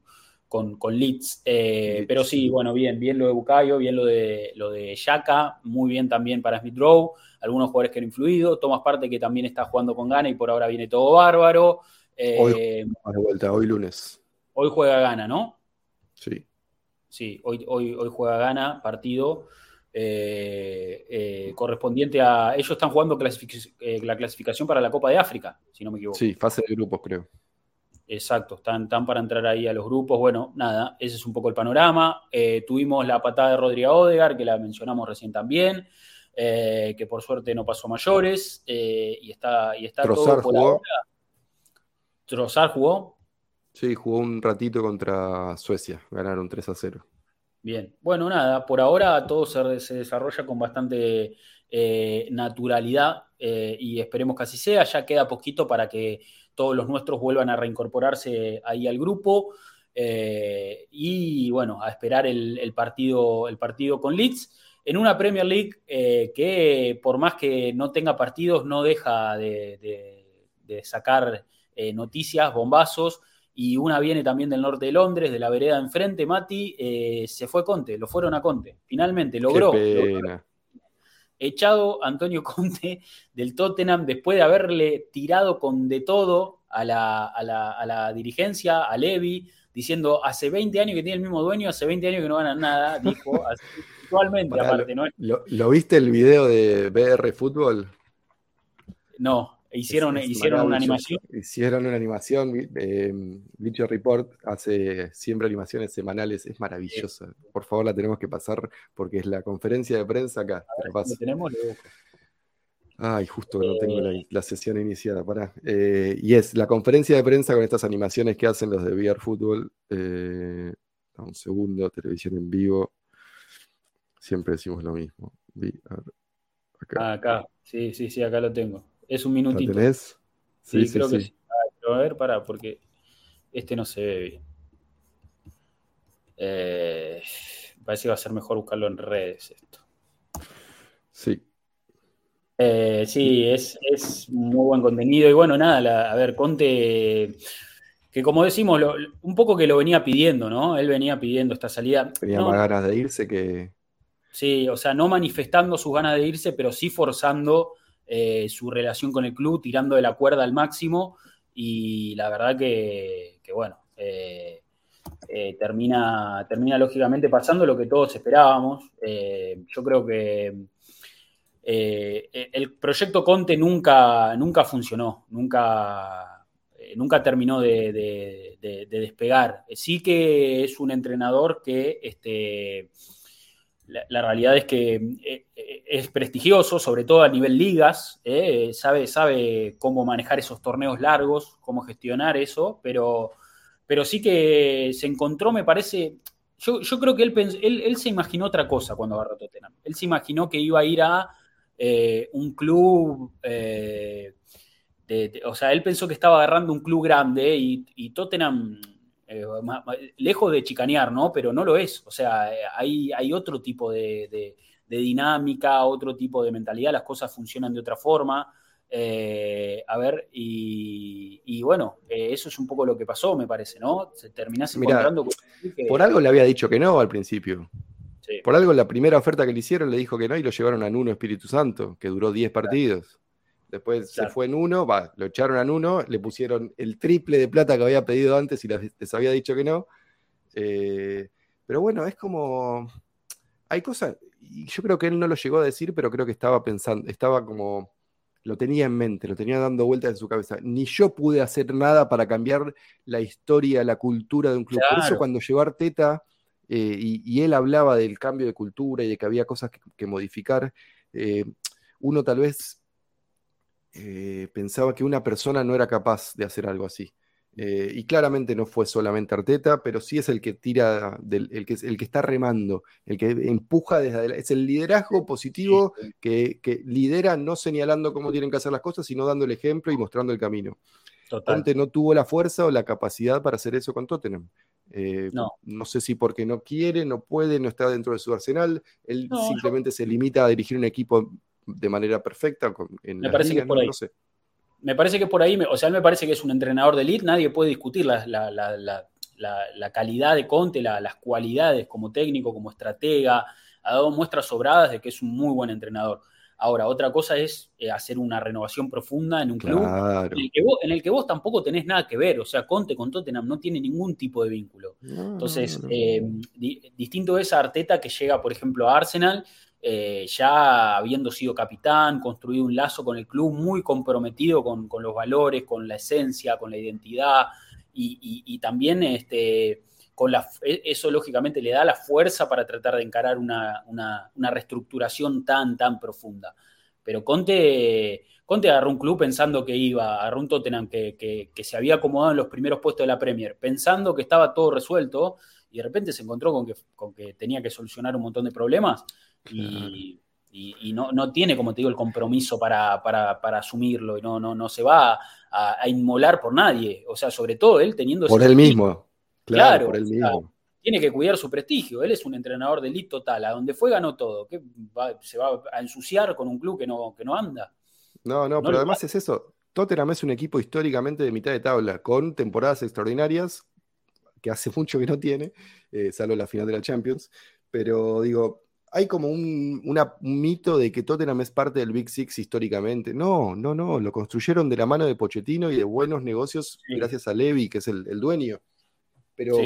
con, Leeds. Eh, pero sí, bueno, bien, bien lo de Bucayo, bien lo de lo de Yaka, muy bien también para Smith Rowe, algunos jugadores que han influido, Tomás Parte que también está jugando con Gana y por ahora viene todo bárbaro. hoy, eh, de vuelta, hoy lunes. Hoy juega Gana, ¿no? Sí. Sí, hoy, hoy, hoy juega Gana, partido. Eh, correspondiente a. Ellos están jugando la clasificación para la Copa de África, si no me equivoco. Sí, fase de grupos, creo. Exacto, están, para entrar ahí a los grupos. Bueno, nada, ese es un poco el panorama. Eh, tuvimos la patada de Rodrigo Odegar, que la mencionamos recién también, eh, que por suerte no pasó mayores eh, y está, y está todo por jugó. ¿Trozar jugó? Sí, jugó un ratito contra Suecia, ganaron 3 a 0. Bien, bueno, nada, por ahora todo se, se desarrolla con bastante naturalidad y esperemos que así sea. Ya queda poquito para que todos los nuestros vuelvan a reincorporarse ahí al grupo. Eh, y bueno, a esperar el, partido, el partido con Leeds. En una Premier League eh, que por más que no tenga partidos, no deja de, sacar eh, noticias, bombazos. Y una viene también del norte de Londres, de la vereda enfrente, Mati, se fue Conte, lo fueron a Conte. Finalmente logró echado Antonio Conte del Tottenham después de haberle tirado con de todo a la, dirigencia, a Levi, diciendo hace 20 años que tiene el mismo dueño, hace 20 años que no ganan nada, dijo, [LAUGHS] actualmente aparte, ¿no? ¿Lo, viste el video de BR Fútbol? No, Hicieron, hicieron una animación. Hicieron una animación. Eh, Report hace siempre animaciones semanales. Es maravillosa. Por favor, la tenemos que pasar porque es la conferencia de prensa acá. tenemos, Ay, justo no tengo la, eh. sesión iniciada. Pará. Eh, y es la conferencia de prensa con estas animaciones que hacen los de VR Fútbol. Eh, un segundo, televisión en vivo. Siempre decimos lo mismo. Acá. Ah, acá. Sí, sí, sí, acá lo tengo. Es un minutito. ¿Lo tenés? Sí, sí, creo que sí. a ver, para, porque este no se ve bien. Eh, parece que va a ser mejor buscarlo en redes esto. Sí. Eh, sí, es, es, muy buen contenido. Y bueno, nada, a ver, Conte, que como decimos, un poco que lo venía pidiendo, ¿no? Él venía pidiendo esta salida. Tenía más ganas de irse que. Sí, o sea, no manifestando sus ganas de irse, pero sí forzando eh, su relación con el club, tirando de la cuerda al máximo y la verdad que, bueno, eh, eh, termina, termina lógicamente pasando lo que todos esperábamos. yo creo que el proyecto Conte nunca, nunca funcionó, nunca, nunca terminó de, despegar. Sí que es un entrenador que... Este, la, realidad es que eh, eh, es prestigioso, sobre todo a nivel ligas, eh, sabe, sabe cómo manejar esos torneos largos, cómo gestionar eso, pero, pero sí que se encontró, me parece, yo, creo que él, él, se imaginó otra cosa cuando agarró Tottenham. Él se imaginó que iba a ir a un club, o sea, él pensó que estaba agarrando un club grande y, y Tottenham eh, lejos de chicanear, ¿no? Pero no lo es. O sea, hay, hay otro tipo de, dinámica, otro tipo de mentalidad, las cosas funcionan de otra forma. Eh, a ver, y, bueno, eh, eso es un poco lo que pasó, me parece, ¿no? Se terminás encontrando Por algo le había dicho que no al principio. Por algo la primera oferta que le hicieron le dijo que no y lo llevaron a Nuno Espíritu Santo, que duró 10 partidos. Después se fue en uno, va, lo echaron en uno, le pusieron el triple de plata que había pedido antes y les, había dicho que no. Eh, pero bueno, es como. Hay cosas. Y yo creo que él no lo llegó a decir, pero creo que estaba pensando, estaba como. Lo tenía en mente, lo tenía dando vueltas en su cabeza. Ni yo pude hacer nada para cambiar la historia, la cultura de un club. Por eso, cuando llegó Arteta eh, y, él hablaba del cambio de cultura y de que había cosas que, modificar, eh, uno tal vez eh, pensaba que una persona no era capaz de hacer algo así. Eh, y claramente no fue solamente Arteta, pero sí es el que tira, el, que, el que está remando, el que empuja desde adelante. Es el liderazgo positivo que, lidera no señalando cómo tienen que hacer las cosas, sino dando el ejemplo y mostrando el camino. Conte no tuvo la fuerza o la capacidad para hacer eso con Tottenham. Eh, no. no. sé si porque no quiere, no puede, no está dentro de su arsenal. Él simplemente se limita a dirigir un equipo de manera perfecta en me parece que por ahí. No sé. Me parece que por ahí, o sea, me parece que es un entrenador de elite, nadie puede discutir la, la, calidad de Conte, las cualidades como técnico, como estratega, ha dado muestras sobradas de que es un muy buen entrenador. Ahora, otra cosa es eh, hacer una renovación profunda en un club en el, que vos, tampoco tenés nada que ver. O sea, Conte con Tottenham no tiene ningún tipo de vínculo. Entonces, eh, distinto es a Arteta que llega, por ejemplo, a Arsenal, eh, ya habiendo sido capitán, construido un lazo con el club muy comprometido con, los valores, con la esencia, con la identidad y, también este, con e, eso lógicamente le da la fuerza para tratar de encarar una, reestructuración tan, tan profunda. Pero Conte, Conte agarró un club pensando que iba, agarró un Tottenham que, se había acomodado en los primeros puestos de la Premier, pensando que estaba todo resuelto, y de repente se encontró con que, con que tenía que solucionar un montón de problemas y, no, tiene, como te digo, el compromiso para, asumirlo y no, no, no se va a, inmolar por nadie. O sea, sobre todo él teniendo... Por él mismo. Claro, tiene que cuidar su prestigio. Él es un entrenador de elite total. A donde fue ganó todo. ¿Qué ¿Se va a ensuciar con un club que no, que no anda? No, no, pero además es eso. Tottenham es un equipo históricamente de mitad de tabla, con temporadas extraordinarias, que hace mucho que no tiene, eh, salvo la final de la Champions. Pero digo, hay como un, mito de que Tottenham es parte del Big Six históricamente. No, no, no. Lo construyeron de la mano de Pochettino y de buenos negocios gracias a Levy, que es el dueño. Pero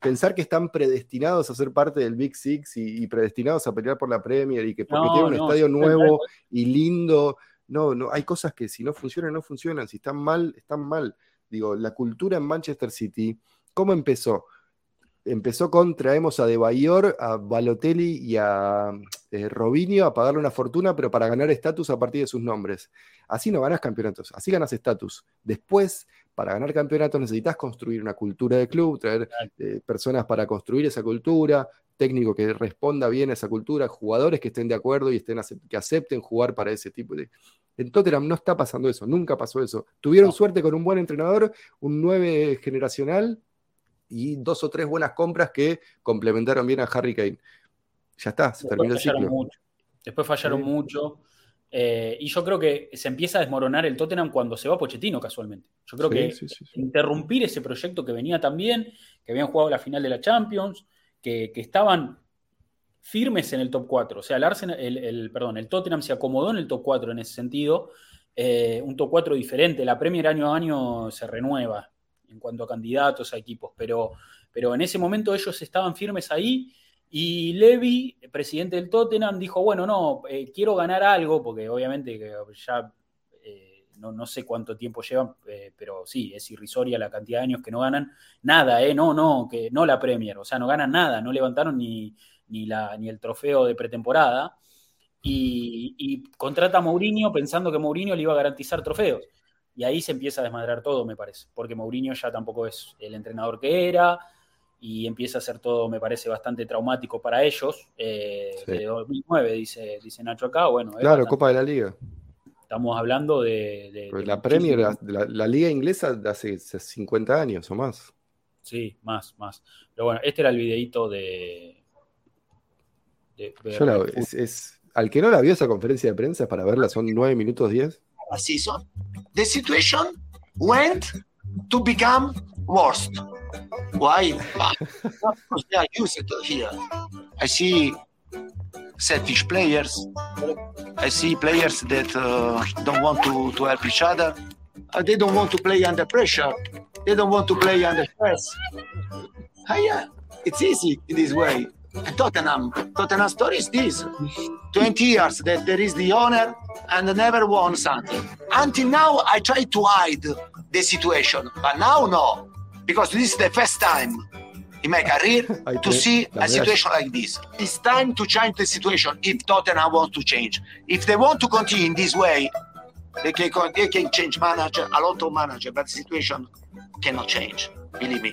pensar que están predestinados a ser parte del Big Six y, predestinados a pelear por la Premier y que porque tienen un estadio nuevo y lindo, no, no, hay cosas que si no funcionan, no funcionan, si están mal, están mal. Digo, la cultura en Manchester City, ¿cómo empezó? Empezó con traemos a De Bayor, a Balotelli y a eh, Robinho a pagarle una fortuna, pero para ganar estatus a partir de sus nombres. Así no ganas campeonatos, así ganas estatus. Después para ganar campeonatos necesitas construir una cultura de club, traer eh, personas para construir esa cultura, técnico que responda bien a esa cultura, jugadores que estén de acuerdo y estén que acepten jugar para ese tipo de... En Tottenham no está pasando eso, nunca pasó eso. Tuvieron suerte con un buen entrenador, un 9 generacional y dos o tres buenas compras que complementaron bien a Harry Kane. Ya está, se terminó el ciclo. Después fallaron mucho. Eh, y yo creo que se empieza a desmoronar el Tottenham cuando se va Pochettino, casualmente. Yo creo que interrumpir ese proyecto que venía tan bien, que habían jugado la final de la Champions, que, estaban firmes en el top 4. O sea, el, Arsenal, el, perdón, el Tottenham se acomodó en el top 4 en ese sentido. Eh, un top 4 diferente. La Premier año a año se renueva en cuanto a candidatos a equipos, pero, pero en ese momento ellos estaban firmes ahí y Levy, presidente del Tottenham, dijo, bueno, no, eh, quiero ganar algo, porque obviamente ya eh, no, sé cuánto tiempo llevan, eh, pero sí, es irrisoria la cantidad de años que no ganan nada, eh, no, no, que no la Premier, o sea, no ganan nada, no levantaron ni, ni, la, ni el trofeo de pretemporada. Y, y, contrata a Mourinho pensando que Mourinho le iba a garantizar trofeos. Y ahí se empieza a desmadrar todo, me parece, porque Mourinho ya tampoco es el entrenador que era, y empieza a ser todo, me parece, bastante traumático para ellos. Eh, de 2009, dice, dice Nacho acá. Bueno, claro, Copa de la Liga. Estamos hablando de. la Premier, la, Liga Inglesa de hace 50 años o más. Sí, más, más. Pero bueno, este era el videito de. Yo la, es, al que no la vio esa conferencia de prensa para verla, son 9 minutos 10. Season. The situation went to become worst. Why? because they are used here. I see selfish players. I see players that uh, don't want to, to help each other. Uh, they don't want to play under pressure. They don't want to play under stress. Uh, yeah, it's easy in this way. Tottenham, Tottenham story is this: 20 years that there is the owner and never won something. Until now, I try to hide the situation, but now no because this is the first time in my career [LAUGHS] to see a situation like this. It's time to change the situation if Tottenham wants to change. If they want to continue in this way, They can, they can change manager, a lot of manager, but the situation cannot change. Believe me.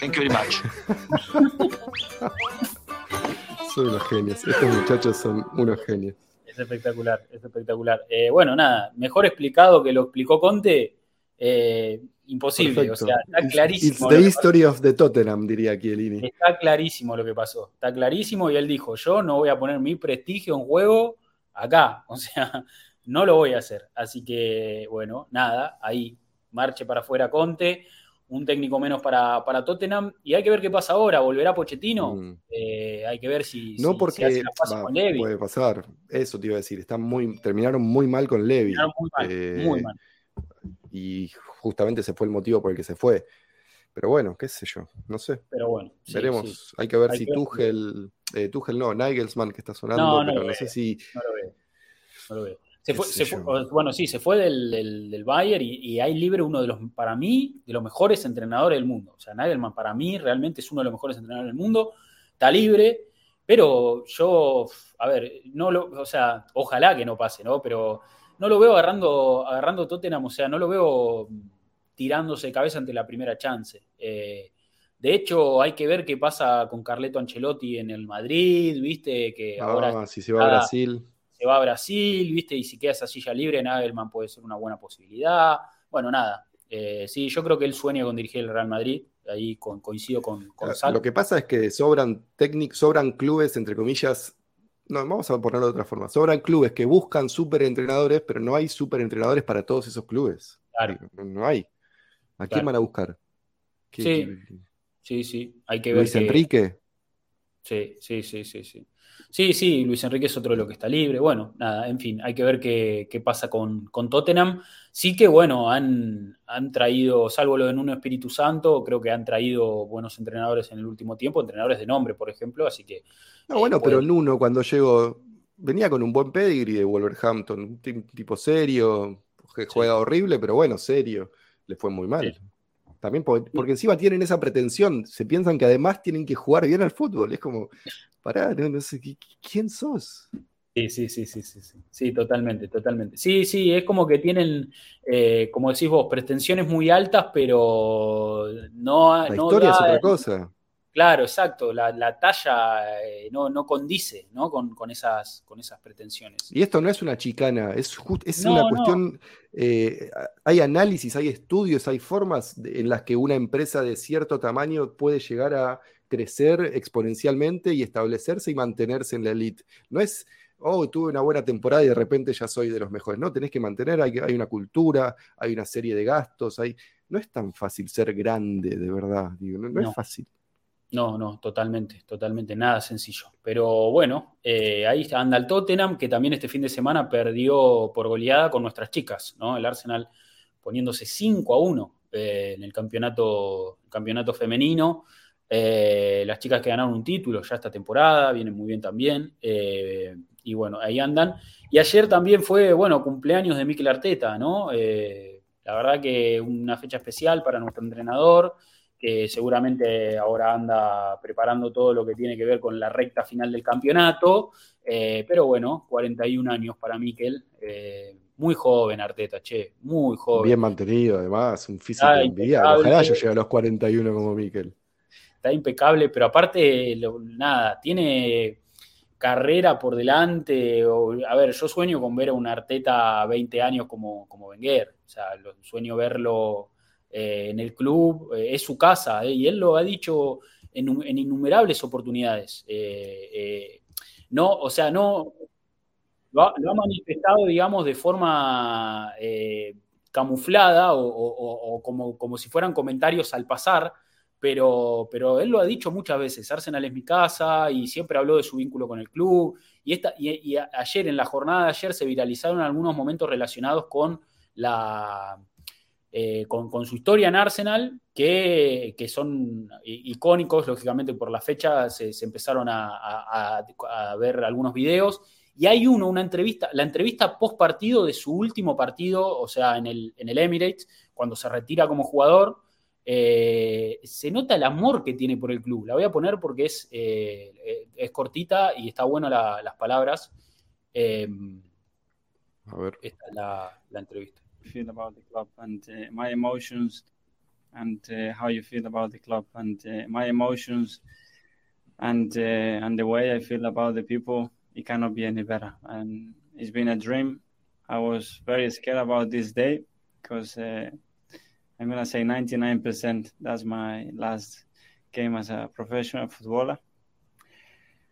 Thank you very much. [LAUGHS] son unos genios. Estos muchachos son unos genios. Es espectacular, es espectacular. Eh, bueno, nada, mejor explicado que lo explicó Conte, eh, imposible. Perfecto. O sea, está clarísimo. It's the history of the Tottenham, diría Chiellini. Está clarísimo lo que pasó. Está clarísimo y él dijo, yo no voy a poner mi prestigio en juego acá. [LAUGHS] O sea, no lo voy a hacer. Así que, bueno, nada, ahí marche para afuera Conte, un técnico menos para, para Tottenham. Y hay que ver qué pasa ahora. ¿Volverá Pochettino? Mm. Eh, hay que ver si, No si- porque si hace la fase va, con Levy. puede pasar. Eso te iba a decir. Están muy, terminaron muy mal con Levy. Terminaron Muy mal, Eh, muy mal. Y justamente ese fue el motivo por el que se fue. Pero bueno, qué sé yo, no sé. Pero bueno, sí, Veremos. sí. Hay que ver Hay si que ver. Tuchel, eh, Tuchel no, Nigelsmann que está sonando, No, no pero no sé si No lo veo. No lo veo. Se fue, se fue- bueno, sí, se fue del, del, del Bayern y, y hay libre uno de los, para mí, de los mejores entrenadores del mundo. O sea, Nagelman para mí realmente es uno de los mejores entrenadores del mundo. Está libre, pero yo, a ver, no lo, o sea, ojalá que no pase, ¿no? Pero no lo veo agarrando, agarrando Tottenham, o sea, no lo veo tirándose de cabeza ante la primera chance. Eh, de hecho, hay que ver qué pasa con Carleto Ancelotti en el Madrid, viste, que ahora ah, si se va a Brasil. Se va a Brasil, ¿viste? Y si queda esa silla libre, Nagelman puede ser una buena posibilidad. Bueno, nada. Eh, sí, yo creo que él sueña con dirigir el Real Madrid. Ahí con- coincido con, con Sal. Lo que pasa es que sobran técnicos, sobran clubes, entre comillas. No, vamos a ponerlo de otra forma. Sobran clubes que buscan súper entrenadores, pero no hay súper entrenadores para todos esos clubes. Claro. No, hay. ¿A quién van a buscar? ¿Qué- Sí, qué- Sí, sí. Hay que ver. Luis que- Enrique. Sí, sí, sí, sí, sí. Sí, sí, Luis Enrique es otro de los que está libre. Bueno, nada, en fin, hay que ver qué, qué pasa con, con Tottenham. Sí que, bueno, han, han traído, salvo lo de Nuno Espíritu Santo, creo que han traído buenos entrenadores en el último tiempo, entrenadores de nombre, por ejemplo, así que No, bueno, Eh, pero puede- Nuno cuando llegó venía con un buen pedigree de Wolverhampton, un ti- tipo serio, que juega horrible, pero bueno, serio. Le fue muy mal. Sí. También por- porque, encima tienen esa pretensión, se piensan que además tienen que jugar bien al fútbol. Es como, pará, no, no sé, ¿qui- ¿quién sos? Sí, sí, sí, sí, sí, sí, sí, totalmente, totalmente. Sí, sí, es como que tienen, eh, como decís vos, pretensiones muy altas, pero no, La no historia es otra cosa. Claro, exacto, la, la talla eh, no, no condice ¿no? Con, con esas, con esas pretensiones. Y esto no es una chicana, es, just- es No, una no. cuestión, eh, hay análisis, hay estudios, hay formas de- en las que una empresa de cierto tamaño puede llegar a crecer exponencialmente y establecerse y mantenerse en la elite. No es, oh, tuve una buena temporada y de repente ya soy de los mejores. No, tenés que mantener, hay, hay una cultura, hay una serie de gastos, hay, no es tan fácil ser grande, de verdad, digo, no, no No. es fácil. No, no, totalmente, totalmente, nada sencillo. Pero bueno, eh, ahí anda el Tottenham, que también este fin de semana perdió por goleada con nuestras chicas, ¿no? El Arsenal poniéndose 5 a 1 eh, en el campeonato, campeonato femenino. Eh, las chicas que ganaron un título ya esta temporada, vienen muy bien también. eh, y bueno, ahí andan. Y ayer también fue, bueno, cumpleaños de Mikel Arteta, ¿no? La verdad que una fecha especial para nuestro entrenador que seguramente ahora anda preparando todo lo que tiene que ver con la recta final del campeonato. Eh, pero bueno, 41 años para Miquel. eh, muy joven Arteta, che, muy joven. Bien mantenido, además, un físico envidiable. Ojalá yo llegue a los 41 como Miquel. Está impecable, pero aparte, lo- nada, tiene carrera por delante. o- a ver, yo sueño con ver a un Arteta 20 años como, como Wenger. O sea, lo- sueño verlo eh, en el club, eh, es su casa, eh, y él lo ha dicho en, innumerables oportunidades. No, o sea, no. Lo ha, manifestado, digamos, de forma camuflada o, como, como si fueran comentarios al pasar, pero, pero él lo ha dicho muchas veces, Arsenal es mi casa y siempre habló de su vínculo con el club. Y, esta, y, ayer, en la jornada de ayer, se viralizaron algunos momentos relacionados con la... eh, con, con su historia en Arsenal, que, que son icónicos, lógicamente por la fecha se, se empezaron a, a- a- a ver algunos videos, y hay uno, una entrevista, la entrevista post partido de su último partido, o sea, en el, en el Emirates, cuando se retira como jugador, eh, se nota el amor que tiene por el club. La voy a poner porque es, eh, es cortita y está bueno la- las palabras. A ver. Esta es la, la entrevista. Feel about the club and uh, my emotions and uh, how you feel about the club and uh, my emotions and uh, and the way I feel about the people it cannot be any better and it's been a dream I was very scared about this day because uh, I'm gonna say 99% that's my last game as a professional footballer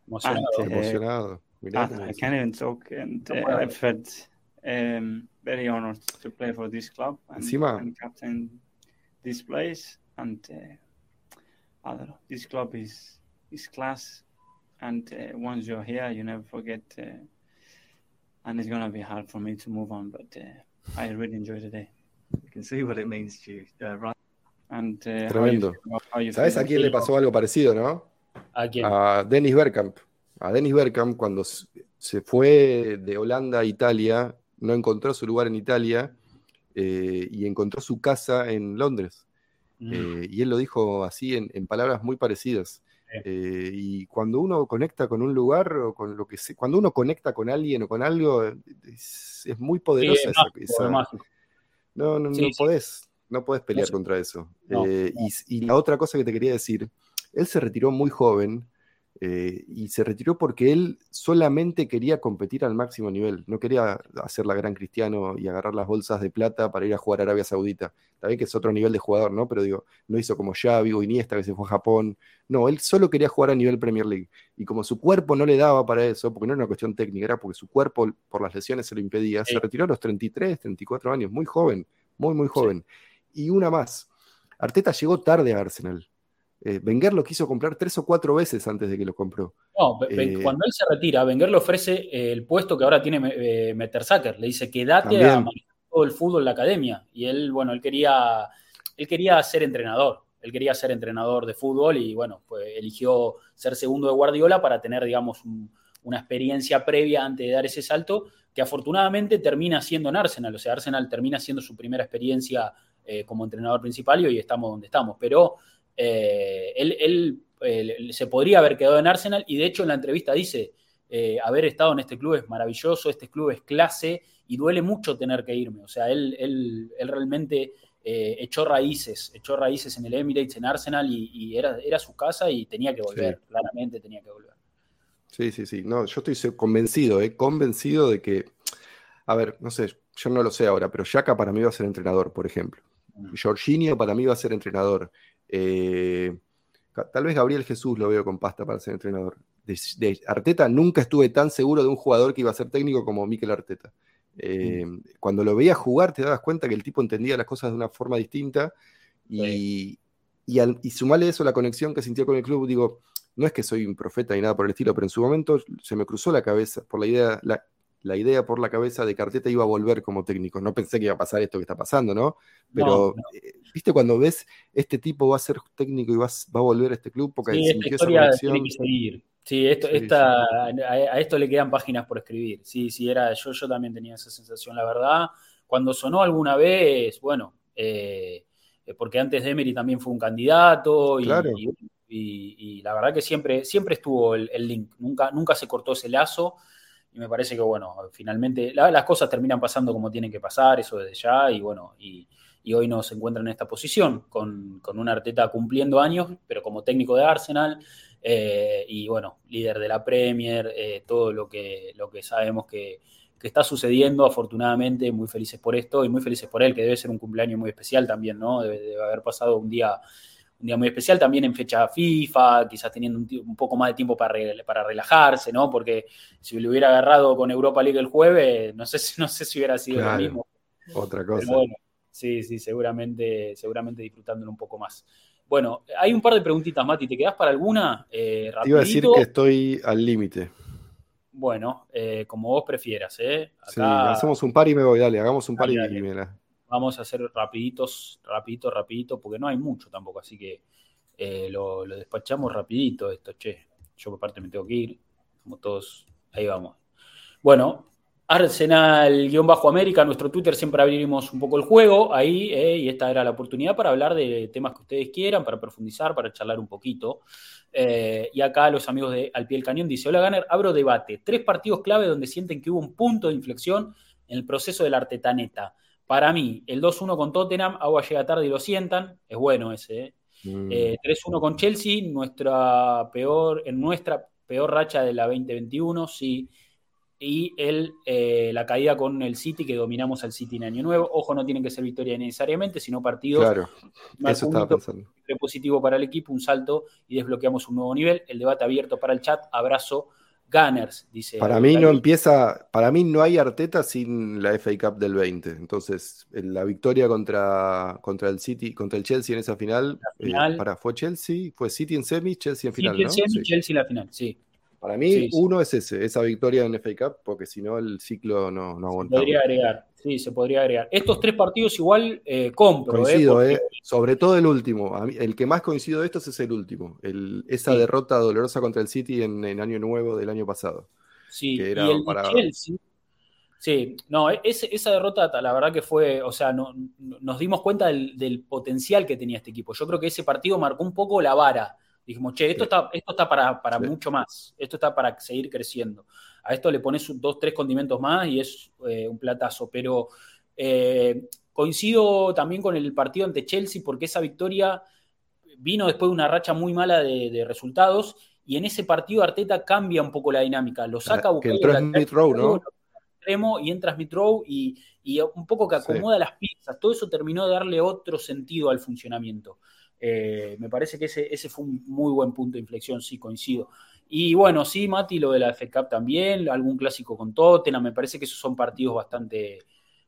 Emocionado. Ah, Emocionado. Mirá Ah, I can't even talk, and No uh. I felt um, very honored to play for this club and, Encima- and captain this place. And uh, I don't know, this club is is class, and uh, once you're here, you never forget. Uh, and it's gonna be hard for me to move on, but uh, I really enjoy the day. You can see what it means to you, uh, right? And uh, how you Tremendo. how you ¿Sabes a quién le pasó algo parecido, no? ¿A quién? A Dennis Bergkamp. A Dennis Bergkamp, cuando se fue de Holanda a Italia, no encontró su lugar en Italia eh, y encontró su casa en Londres. Mm. Eh, y él lo dijo así en, en palabras muy parecidas. Sí. Eh, y cuando uno conecta con un lugar o con lo que sea, cuando uno conecta con alguien o con algo, es, es muy Sí, poderosa es esa, mágico. no, no, Sí, no sí. podés, no podés pelear contra eso. No, Eh, no. Y, y la otra cosa que te quería decir, él se retiró muy joven eh, y se retiró porque él solamente quería competir al máximo nivel, no quería hacer la gran cristiano y agarrar las bolsas de plata para ir a jugar a Arabia Saudita. También que es otro nivel de jugador, ¿no? Pero digo, no hizo como Xavi o Iniesta que se fue a Japón. No, él solo quería jugar a nivel Premier League. Y como su cuerpo no le daba para eso, porque no era una cuestión técnica, era porque su cuerpo por las lesiones se lo impedía, Sí. se retiró a los 33, 34 años, muy joven, muy, muy joven. Y una más, Arteta llegó tarde a Arsenal. Eh, Wenger lo quiso comprar tres o cuatro veces antes de que lo compró. No, Eh, cuando él se retira, Wenger le ofrece eh, el puesto que ahora tiene eh, Mertesacker. Le dice, quédate También. a manejar todo el fútbol en la academia. Y él, bueno, él quería, él quería ser entrenador. Él quería ser entrenador de fútbol y, bueno, pues eligió ser segundo de Guardiola para tener, digamos, un- una experiencia previa antes de dar ese salto, que afortunadamente termina siendo en Arsenal. O sea, Arsenal termina siendo su primera experiencia eh, como entrenador principal y hoy estamos donde estamos. Pero eh, él, él, eh, se podría haber quedado en Arsenal y de hecho en la entrevista dice, eh, haber estado en este club es maravilloso, este club es clase y duele mucho tener que irme. O sea, él, él, él realmente eh, echó raíces, echó raíces en el Emirates, en Arsenal y, y era, era su casa y tenía que volver, Sí. claramente tenía que volver. Sí, sí, sí. No, yo estoy convencido, eh, convencido de que, a ver, no sé, yo no lo sé ahora, pero Yaka para mí va a ser entrenador, por ejemplo. Mm. Jorginho para mí va a ser entrenador. Eh, tal vez Gabriel Jesús lo veo con pasta para ser entrenador. De, de Arteta nunca estuve tan seguro de un jugador que iba a ser técnico como Mikel Arteta. Eh, Cuando lo veías jugar te dabas cuenta que el tipo entendía las cosas de una forma distinta y, y, al- y sumale eso la conexión que sintió con el club, digo, no es que soy un profeta ni nada por el estilo, pero en su momento se me cruzó la cabeza por la idea, la, la idea por la cabeza de que Arteta iba a volver como técnico. No pensé que iba a pasar esto que está pasando, ¿no? Pero, No, eh, ¿viste cuando ves este tipo va a ser técnico y va, a- va a volver a este club? Porque Sí, esta esa tiene que seguir. Sí, esto, Sí, esta, A, a esto le quedan páginas por escribir. Sí, sí, era, yo, yo también tenía esa sensación, la verdad. Cuando sonó alguna vez, bueno, eh, eh, porque antes de Emery también fue un candidato y, Claro. y- y- y la verdad que siempre, siempre estuvo el, el link, nunca, nunca se cortó ese lazo. Y me parece que, bueno, finalmente la- las cosas terminan pasando como tienen que pasar, eso desde ya, y bueno, y, hoy nos encuentra en esta posición, con, con un Arteta cumpliendo años, pero como técnico de Arsenal, eh, y bueno, líder de la Premier, eh, todo lo que, lo que sabemos que, que está sucediendo, afortunadamente, muy felices por esto y muy felices por él, que debe ser un cumpleaños muy especial también, ¿no? Debe, debe haber pasado un día, un día muy especial también en fecha FIFA, quizás teniendo un, poco más de tiempo para, re- para relajarse, ¿no? Porque si lo hubiera agarrado con Europa League el jueves, no sé, si- no sé si hubiera sido Claro, lo mismo. Otra Pero cosa. bueno, sí, sí, seguramente, seguramente disfrutándolo un poco más. Bueno, hay un par de preguntitas, Mati. ¿Te quedás para alguna? Eh, Te iba a decir que estoy al límite. Bueno, eh, como vos prefieras, ¿eh? Sí, hacemos un par y me voy, dale, hagamos un par y, Dale, dale. y me la- vamos a hacer rapiditos, rapidito, rapidito, porque no hay mucho tampoco, así que eh, lo, despachamos rapidito esto, che. Yo aparte me tengo que ir, como todos, ahí vamos. Bueno, Arsenal-América, nuestro Twitter siempre abrimos un poco el juego ahí, eh, y esta era la oportunidad para hablar de temas que ustedes quieran, para profundizar, para charlar un poquito. Eh, y acá los amigos de Al Pie del Cañón dice, hola Gunner, abro debate. Tres partidos clave donde sienten que hubo un punto de inflexión en el proceso del Artetaneta. Para mí, el 2-1 con Tottenham, agua llega tarde y lo sientan, es bueno ese. ¿eh? Mm. Eh, 3-1 con Chelsea, nuestra peor, en nuestra peor racha de la 2021, sí. Y el, eh, la caída con el City, que dominamos al City en Año Nuevo. Ojo, no tienen que ser victorias necesariamente, sino partidos. Claro, eso estaba pensando. positivo para el equipo, un salto y desbloqueamos un nuevo nivel. El debate abierto para el chat. Abrazo, Gunners, dice. Para mí no empieza, para mí no hay Arteta sin la FA Cup del 20. Entonces, en la victoria contra, contra el City, contra el Chelsea en esa final, eh, para, fue Chelsea, fue City en semi, Chelsea en final, el ¿no? semi, Sí. Chelsea en la final, sí. Para mí, Sí, sí. uno es ese, esa victoria en FA Cup, porque si no el ciclo no, no aguanta. Podría agregar, sí, se podría agregar. Estos tres partidos igual eh, compro, Coincido, eh, eh, sobre todo el último. Mí- el que más coincido de estos es el último. El- esa Sí. derrota dolorosa contra el City en, en Año Nuevo del año pasado. Sí, que y era el de para- Chelsea. Sí, no, e, ese- esa derrota, la verdad que fue, o sea, no- no- nos dimos cuenta del, del potencial que tenía este equipo. Yo creo que ese partido marcó un poco la vara. Dijimos, che, esto está, esto está para, para Sí. mucho más, esto está para seguir creciendo. A esto le pones dos, tres condimentos más y es eh, un platazo. Pero eh, coincido también con el partido ante Chelsea porque esa victoria vino después de una racha muy mala de, de resultados y en ese partido Arteta cambia un poco la dinámica, lo saca a Ah, que entró Smith Rowe, ¿no? extremo y entra Smith Rowe y, y un poco que Sí. acomoda las piezas. Todo eso terminó de darle otro sentido al funcionamiento. Eh, me parece que ese, ese fue un muy buen punto de inflexión, sí, coincido. Y bueno, sí, Mati, lo de la FA Cup también, algún clásico con Tottenham, me parece que esos son partidos bastante,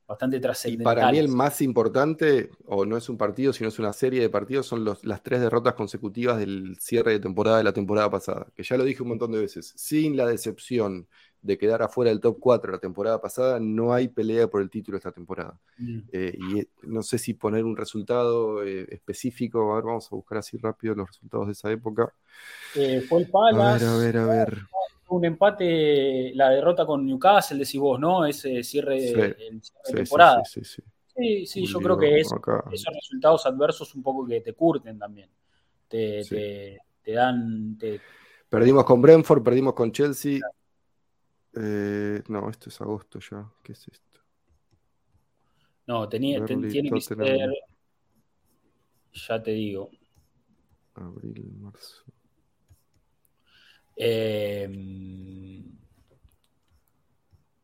bastante Y trascendentales. para mí el más importante, o no es un partido, sino es una serie de partidos, son los- las tres derrotas consecutivas del cierre de temporada de la temporada pasada. Que ya lo dije un montón de veces. Sin la decepción de quedar afuera del top 4 la temporada pasada, no hay pelea por el título esta temporada. Mm. Eh, y eh, no sé si poner un resultado eh, específico. A ver, vamos a buscar así rápido los resultados de esa época. Eh, fue el A Palace, ver, a ver, a ver. un empate, la derrota con Newcastle, decís vos, ¿no? Ese cierre, Sí, el cierre de Sí, sí, temporada. sí, sí, sí. Sí, yo creo que es esos resultados adversos un poco que te curten también. Te, te, te dan. te- Perdimos con Brentford, perdimos con Chelsea. Eh, no, esto es agosto ya. ¿Qué es esto? no, tenía, te- Burnley, tiene que ser. Ya te digo. Abril, marzo. eh,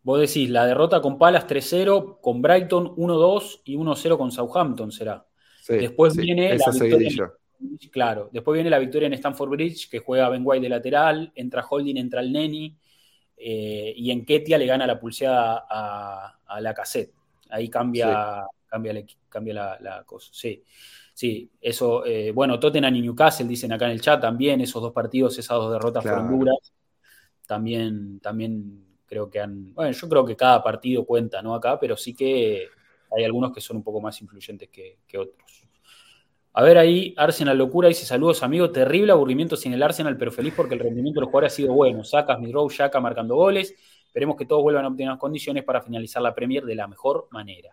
vos decís, la derrota con Palas 3-0, con Brighton 1-2 y 1-0 con Southampton será. Sí, Después sí, viene la victoria seguidilla. Claro, después viene la victoria en Stamford Bridge, que juega Ben White de lateral, entra Holding, entra el Neni, eh, y en Ketia le gana la pulseada a, a la cassette. Ahí cambia, cambia, la, cambia la, la cosa. Sí, sí, eso. eh, bueno, Tottenham y Newcastle dicen acá en el chat también, esos dos partidos, esas dos derrotas fueron duras. También, también creo que han. Bueno, yo creo que cada partido cuenta, ¿no? Acá, pero sí que hay algunos que son un poco más influyentes que, que otros. A ver ahí, Arsenal Locura dice saludos amigo, terrible aburrimiento sin el Arsenal, pero feliz porque el rendimiento de los jugadores ha sido bueno. Sacas, Midrow, Shaka marcando goles. Esperemos que todos vuelvan a obtener las condiciones para finalizar la Premier de la mejor manera.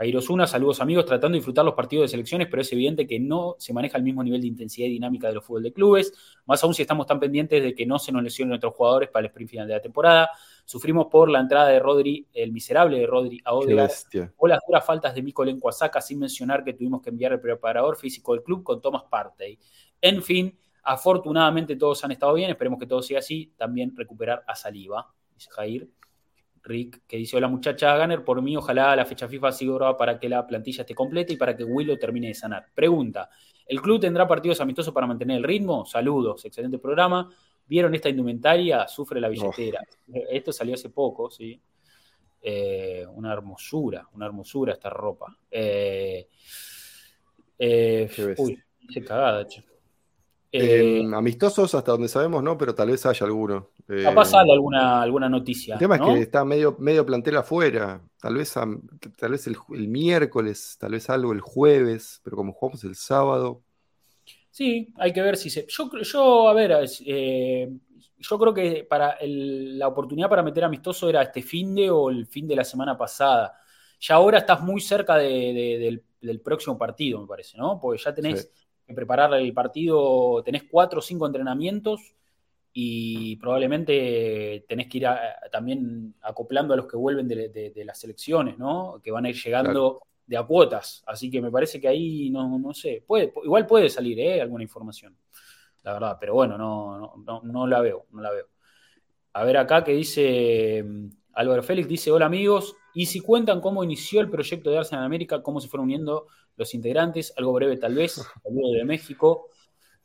Jairo Osuna, saludos amigos, tratando de disfrutar los partidos de selecciones, pero es evidente que no se maneja el mismo nivel de intensidad y dinámica de los fútbol de clubes, más aún si estamos tan pendientes de que no se nos lesionen nuestros jugadores para el sprint final de la temporada. Sufrimos por la entrada de Rodri, el miserable de Rodri a Odegaard, o las duras faltas de Mico Lencuasaca, sin mencionar que tuvimos que enviar el preparador físico del club con Thomas Partey. En fin, afortunadamente todos han estado bien, esperemos que todo siga así. También recuperar a Saliva, dice Jair. Rick, que dice: Hola muchacha Gunner, por mí, ojalá la fecha FIFA siga grabada para que la plantilla esté completa y para que Willow termine de sanar. Pregunta: ¿el club tendrá partidos amistosos para mantener el ritmo? Saludos, excelente programa. ¿Vieron esta indumentaria? Sufre la billetera. Esto salió hace poco, sí. Eh, una hermosura, una hermosura esta ropa. Eh, eh, Qué uy, hice cagada, che. En amistosos, hasta donde sabemos, no, pero tal vez haya alguno. Capaz sale alguna, alguna noticia. el tema ¿no? es que está medio, medio plantel afuera. Tal vez, a- tal vez el miércoles, tal vez algo el jueves, pero como jugamos el sábado. Sí, hay que ver si se. Yo, yo a ver, eh, yo creo que para el- la oportunidad para meter amistoso era este fin de o el fin de la semana pasada. Ya ahora estás muy cerca de- de- del, del próximo partido, me parece, ¿no? Porque ya tenés Sí. que preparar el partido, tenés cuatro o cinco entrenamientos y probablemente tenés que ir también acoplando a los que vuelven de, las selecciones, ¿no? Que van a ir llegando de a cuotas. Así que me parece que ahí, no, no sé, puede, igual puede salir ¿eh? alguna información, la verdad, pero bueno, no, no, no, la veo, no la veo. A ver acá que dice mm, Álvaro Félix, dice, hola amigos, y si cuentan cómo inició el proyecto de Arsenal América, cómo se fueron uniendo los integrantes, algo breve tal vez, [LAUGHS] saludo de México.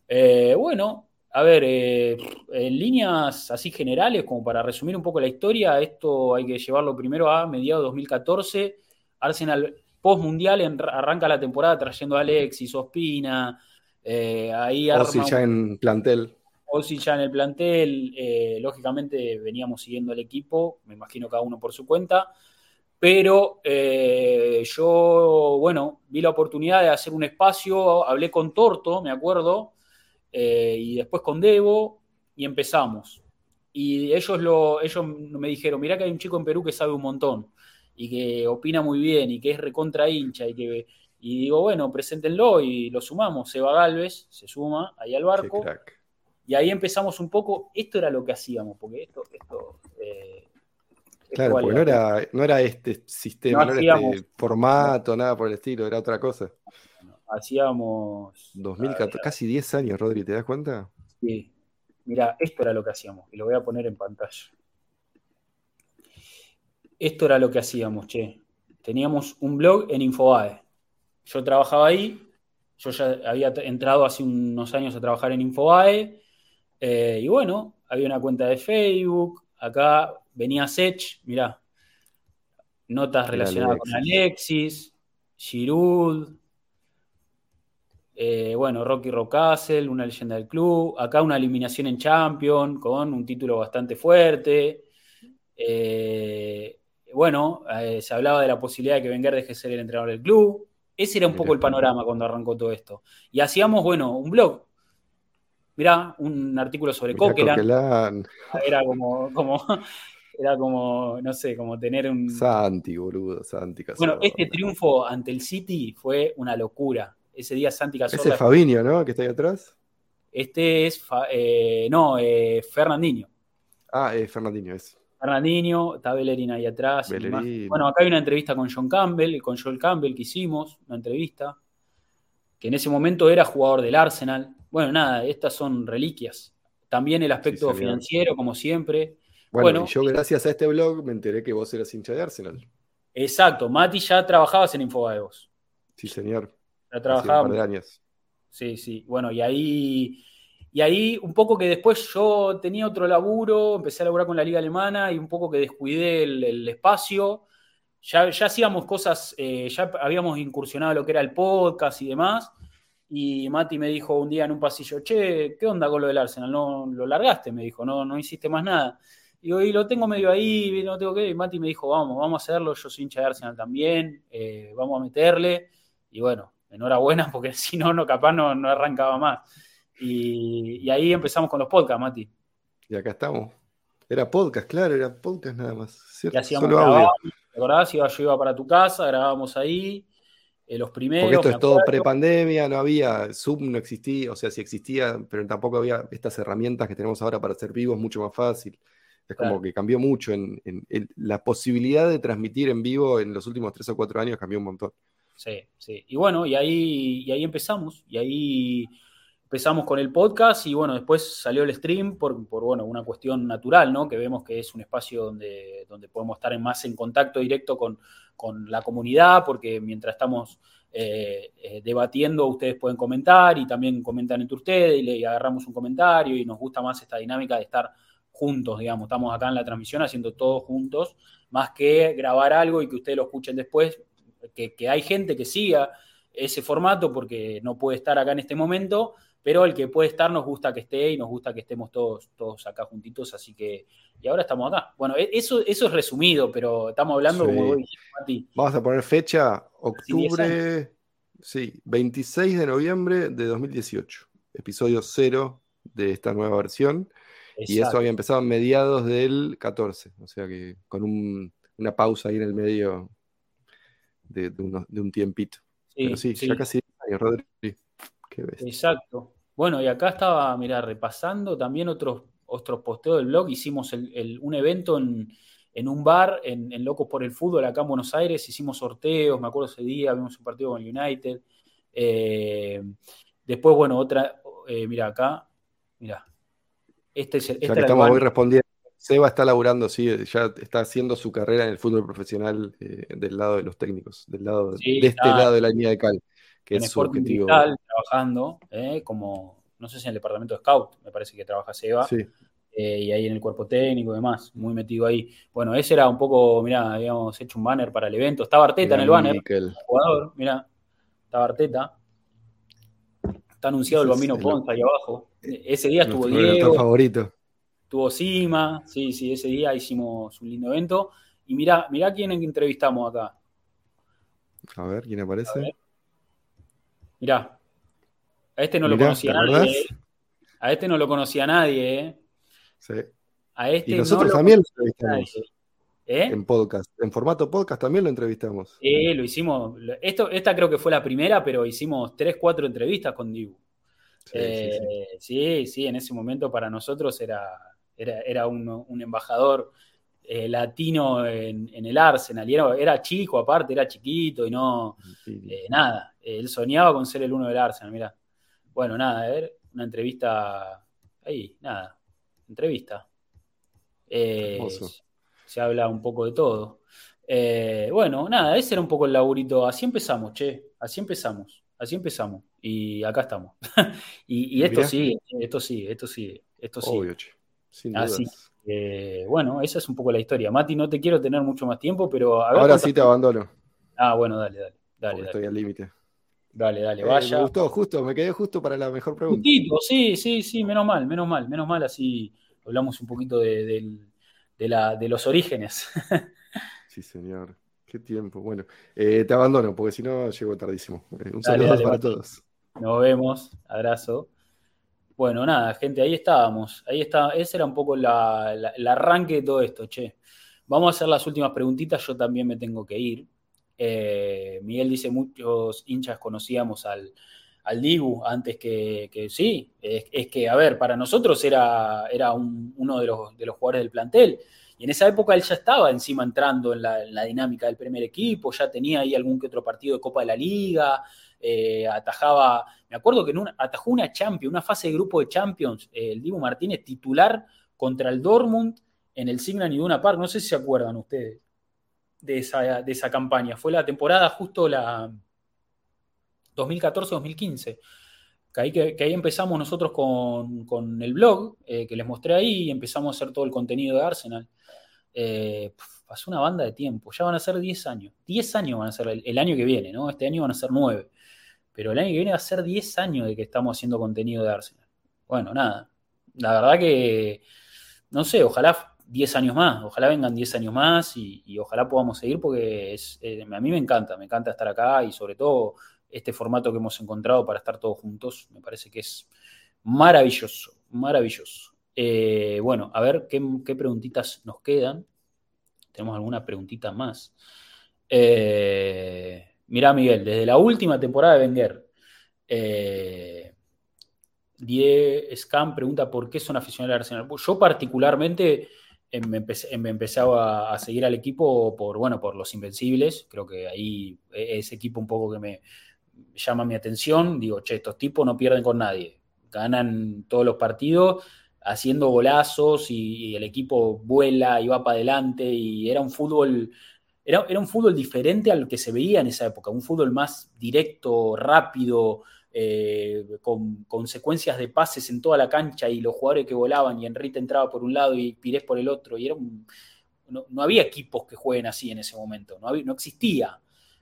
Eh, bueno, a ver, eh, en líneas así generales, como para resumir un poco la historia, esto hay que llevarlo primero a mediados de 2014. Arsenal post-mundial arranca la temporada trayendo a Alexis, Ospina, eh, ahí Ozzy ya en plantel. Ozzy ya en el plantel, eh, lógicamente veníamos siguiendo el equipo, me imagino cada uno por su cuenta, pero yo, bueno, vi la oportunidad de hacer un espacio, hablé con Torto, me acuerdo, eh, y después con Debo, y empezamos. Y ellos, lo, ellos me dijeron, mirá que hay un chico en Perú que sabe un montón, y que opina muy bien, y que es recontra hincha, y que... Y digo, bueno, preséntenlo y lo sumamos. Seba Galvez se suma ahí al barco. Y ahí empezamos un poco, esto era lo que hacíamos, porque esto... esto eh, claro, porque no era, no era este sistema, no, era este formato, nada por el estilo, era otra cosa hacíamos... 2014, casi 10 años, Rodri, ¿te das cuenta? Sí. Mira, esto era lo que hacíamos, y lo voy a poner en pantalla. Esto era lo que hacíamos, che. Teníamos un blog en Infobae. Yo trabajaba ahí, yo ya había entrado hace unos años a trabajar en Infobae, eh, y bueno, había una cuenta de Facebook, acá venía Sech, mirá, notas relacionadas con Alexis, Giroud, eh, bueno, Rocky Rockcastle, una leyenda del club. Acá una eliminación en Champions con un título bastante fuerte. Eh, bueno, eh, se hablaba de la posibilidad de que Wenger deje de ser el entrenador del club. Ese era un poco el panorama cuando arrancó todo esto. Y hacíamos, bueno, un blog. Mirá, un artículo sobre Coquelin. Era como, como, [LAUGHS] era como, no sé, como tener un. Santi, boludo, Santi Bueno, este triunfo ante el City fue una locura ese día Santi Cazorla. Ese es Fabinho, ¿no? Que está ahí atrás. Este es, eh, no, eh, Fernandinho. Ah, eh, Fernandinho es. Fernandinho, está Bellerín ahí atrás. Bueno, acá hay una entrevista con John Campbell, con Joel Campbell que hicimos, una entrevista, que en ese momento era jugador del Arsenal. Bueno, nada, estas son reliquias. También el aspecto financiero, como siempre. Bueno, yo gracias a este blog me enteré que vos eras hincha de Arsenal. Exacto, Mati ya trabajabas en Infobae Sí, señor. Ya trabajaba. años. Sí, sí. Bueno, y ahí, y ahí un poco que después yo tenía otro laburo, empecé a laburar con la liga alemana y un poco que descuidé el, espacio. Ya, ya, hacíamos cosas, eh, ya habíamos incursionado lo que era el podcast y demás. Y Mati me dijo un día en un pasillo, che, ¿qué onda con lo del Arsenal? No lo largaste, me dijo, no, no hiciste más nada. Y y lo tengo medio ahí, no tengo que. Y Mati me dijo, vamos, vamos a hacerlo, yo soy hincha de Arsenal también, eh, vamos a meterle. Y bueno, enhorabuena, [LAUGHS] porque si no, no capaz no, no arrancaba más. Y, ahí empezamos con los podcasts, Mati. Y acá estamos. Era podcast, claro, era podcast nada más. ¿cierto? Y hacíamos grabar, ¿te acordás? Iba, yo iba para tu casa, grabábamos ahí. Eh, los primeros. Porque esto es todo pre-pandemia, no había, Zoom no existía, o sea, sí existía, pero tampoco había estas herramientas que tenemos ahora para ser vivos mucho más fácil. Es como que cambió mucho en, la posibilidad de transmitir en vivo en los últimos tres o cuatro años cambió un montón. Sí, sí. Y bueno, y ahí, y ahí empezamos. Y ahí empezamos con el podcast y bueno, después salió el stream por, por, bueno, una cuestión natural, ¿no? Que vemos que es un espacio donde, donde podemos estar en más en contacto directo con, la comunidad, porque mientras estamos eh, eh, debatiendo, ustedes pueden comentar y también comentan entre ustedes y le agarramos un comentario y nos gusta más esta dinámica de estar juntos, digamos. Estamos acá en la transmisión haciendo todo juntos, más que grabar algo y que ustedes lo escuchen después que, hay gente que siga ese formato porque no puede estar acá en este momento, pero el que puede estar nos gusta que esté y nos gusta que estemos todos, todos acá juntitos, así que, y ahora estamos acá. Bueno, e, eso, eso es resumido, pero estamos hablando como Vamos a poner fecha, octubre, sí, 26 de noviembre de 2018, episodio cero de esta nueva versión. Y eso había empezado a mediados del 14, o sea que con una pausa ahí en el medio de, un tiempito. Pero sí, ya casi Rodri. Exacto. Bueno, y acá estaba, mira, repasando también otros, otros posteos del blog, hicimos un evento en, un bar, en, Locos por el Fútbol, acá en Buenos Aires, hicimos sorteos, me acuerdo ese día, vimos un partido con el United. Eh, después, bueno, otra, eh, mira acá, mira. Este es el, este estamos hoy respondiendo. Seba está laburando, sí, ya está haciendo su carrera en el fútbol profesional eh, del lado de los técnicos, del lado de este lado de la línea de cal, que es su objetivo. trabajando como, no sé si en el departamento de scout, me parece que trabaja Seba. Sí. Eh, y ahí en el cuerpo técnico y demás, muy metido ahí. Bueno, ese era un poco, mira, habíamos hecho un banner para el evento. Estaba Arteta en el banner, jugador, mira, estaba Arteta. Está anunciado el Bambino Ponza ahí abajo. Ese día estuvo Diego. favorito. Estuvo Sima, sí, sí, ese día hicimos un lindo evento. Y mira, mira quién entrevistamos acá. A ver, ¿quién aparece? Mirá, a este no lo conocía nadie. Eh. A este no lo conocía nadie, ¿eh? Sí. A este y nosotros también lo entrevistamos. ¿Eh? En podcast, en formato podcast también lo entrevistamos. Sí, lo hicimos. Esto, esta creo que fue la primera, pero hicimos tres, cuatro entrevistas con Dibu. Sí, sí, en ese momento para nosotros era, era, un, embajador latino en, el Arsenal. Y era, chico, aparte, era chiquito y no. nada. Él soñaba con ser el uno del Arsenal, mira. Bueno, nada, a ver, una entrevista ahí, nada, entrevista. Eh, se habla un poco de todo. Eh, bueno, nada, ese era un poco el laburito. Así empezamos, che, así empezamos, así empezamos. Y acá estamos. [LAUGHS] y, esto sí, esto sí, esto sí, esto sí. Obvio, che. Sin así, bueno, esa es un poco la historia. Mati, no te quiero tener mucho más tiempo, pero... Ahora sí te abandono. Ah, bueno, dale, dale. dale, Estoy al límite. Dale, dale, eh, vaya. me gustó, justo, me quedé justo para la mejor pregunta. sí, sí, sí, menos mal, menos mal, menos mal, así hablamos un poquito de, la, de los orígenes. [LAUGHS] sí, señor. Qué tiempo. Bueno, eh, te abandono porque si no llego tardísimo. Eh, un saludo para todos. Nos vemos, abrazo. Bueno, nada, gente, ahí estábamos. Ahí está, ese era un poco el arranque de todo esto, che. Vamos a hacer las últimas preguntitas, yo también me tengo que ir. Eh, Miguel dice, muchos hinchas conocíamos al, al Dibu antes que, sí, es, que, a ver, para nosotros era, era uno de los, de los, jugadores del plantel. Y en esa época él ya estaba encima entrando en la, dinámica del primer equipo, ya tenía ahí algún que otro partido de Copa de la Liga, eh, atajaba, me acuerdo que atajó una Champions, una fase de grupo de Champions, eh, el Dibu Martínez titular contra el Dortmund en el Signal Iduna Park, no sé si se acuerdan ustedes de esa, campaña. Fue la temporada justo la 2014-2015. Que ahí, que, ahí empezamos nosotros con, el blog, eh, que les mostré ahí, y empezamos a hacer todo el contenido de Arsenal. Pasó una banda de tiempo, ya van a ser 10 años. 10 años van a ser el, año que viene, ¿no? Este año van a ser 9. Pero el año que viene va a ser 10 años de que estamos haciendo contenido de Arsenal. Bueno, nada. La verdad que, no sé, ojalá 10 años más, ojalá vengan 10 años más y, ojalá podamos seguir porque es, eh, a mí me encanta, me encanta estar acá y sobre todo este formato que hemos encontrado para estar todos juntos, me parece que es maravilloso, maravilloso. Eh, bueno, a ver qué, preguntitas nos quedan. Tenemos alguna preguntita más. Eh, mirá, Miguel, desde la última temporada de Wenger, eh, Die Scam pregunta por qué son aficionados al Arsenal. Yo particularmente me empecé, me a, seguir al equipo por, bueno, por los Invencibles. Creo que ahí e, ese equipo un poco que me llama mi atención. Digo, che, estos tipos no pierden con nadie. Ganan todos los partidos haciendo golazos y, el equipo vuela y va para adelante. Y era un fútbol. Era, era un fútbol diferente al que se veía en esa época, un fútbol más directo, rápido, eh, con consecuencias de pases en toda la cancha y los jugadores que volaban y Enrique entraba por un lado y Pires por el otro. Y era no, había equipos que jueguen así en ese momento, no, no existía.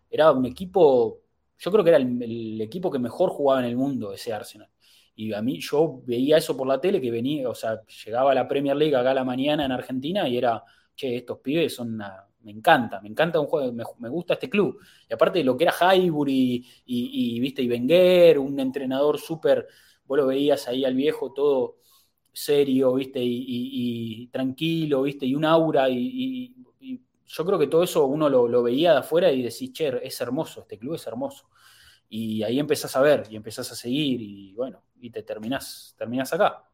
Era un equipo, yo creo que era el, equipo que mejor jugaba en el mundo, ese Arsenal. Y a mí yo veía eso por la tele, que venía, o sea, llegaba a la Premier League acá a la mañana en Argentina y era, che, estos pibes son una, me encanta, me encanta un juego, me, gusta este club. Y aparte de lo que era Highbury y, viste, y Wenger, un entrenador súper, vos lo veías ahí al viejo todo serio, viste, y, tranquilo, viste, y un aura, y, yo creo que todo eso uno lo, veía de afuera y decís, che, es hermoso, este club es hermoso. Y ahí empezás a ver, y empezás a seguir, y bueno, y te terminás, terminás acá.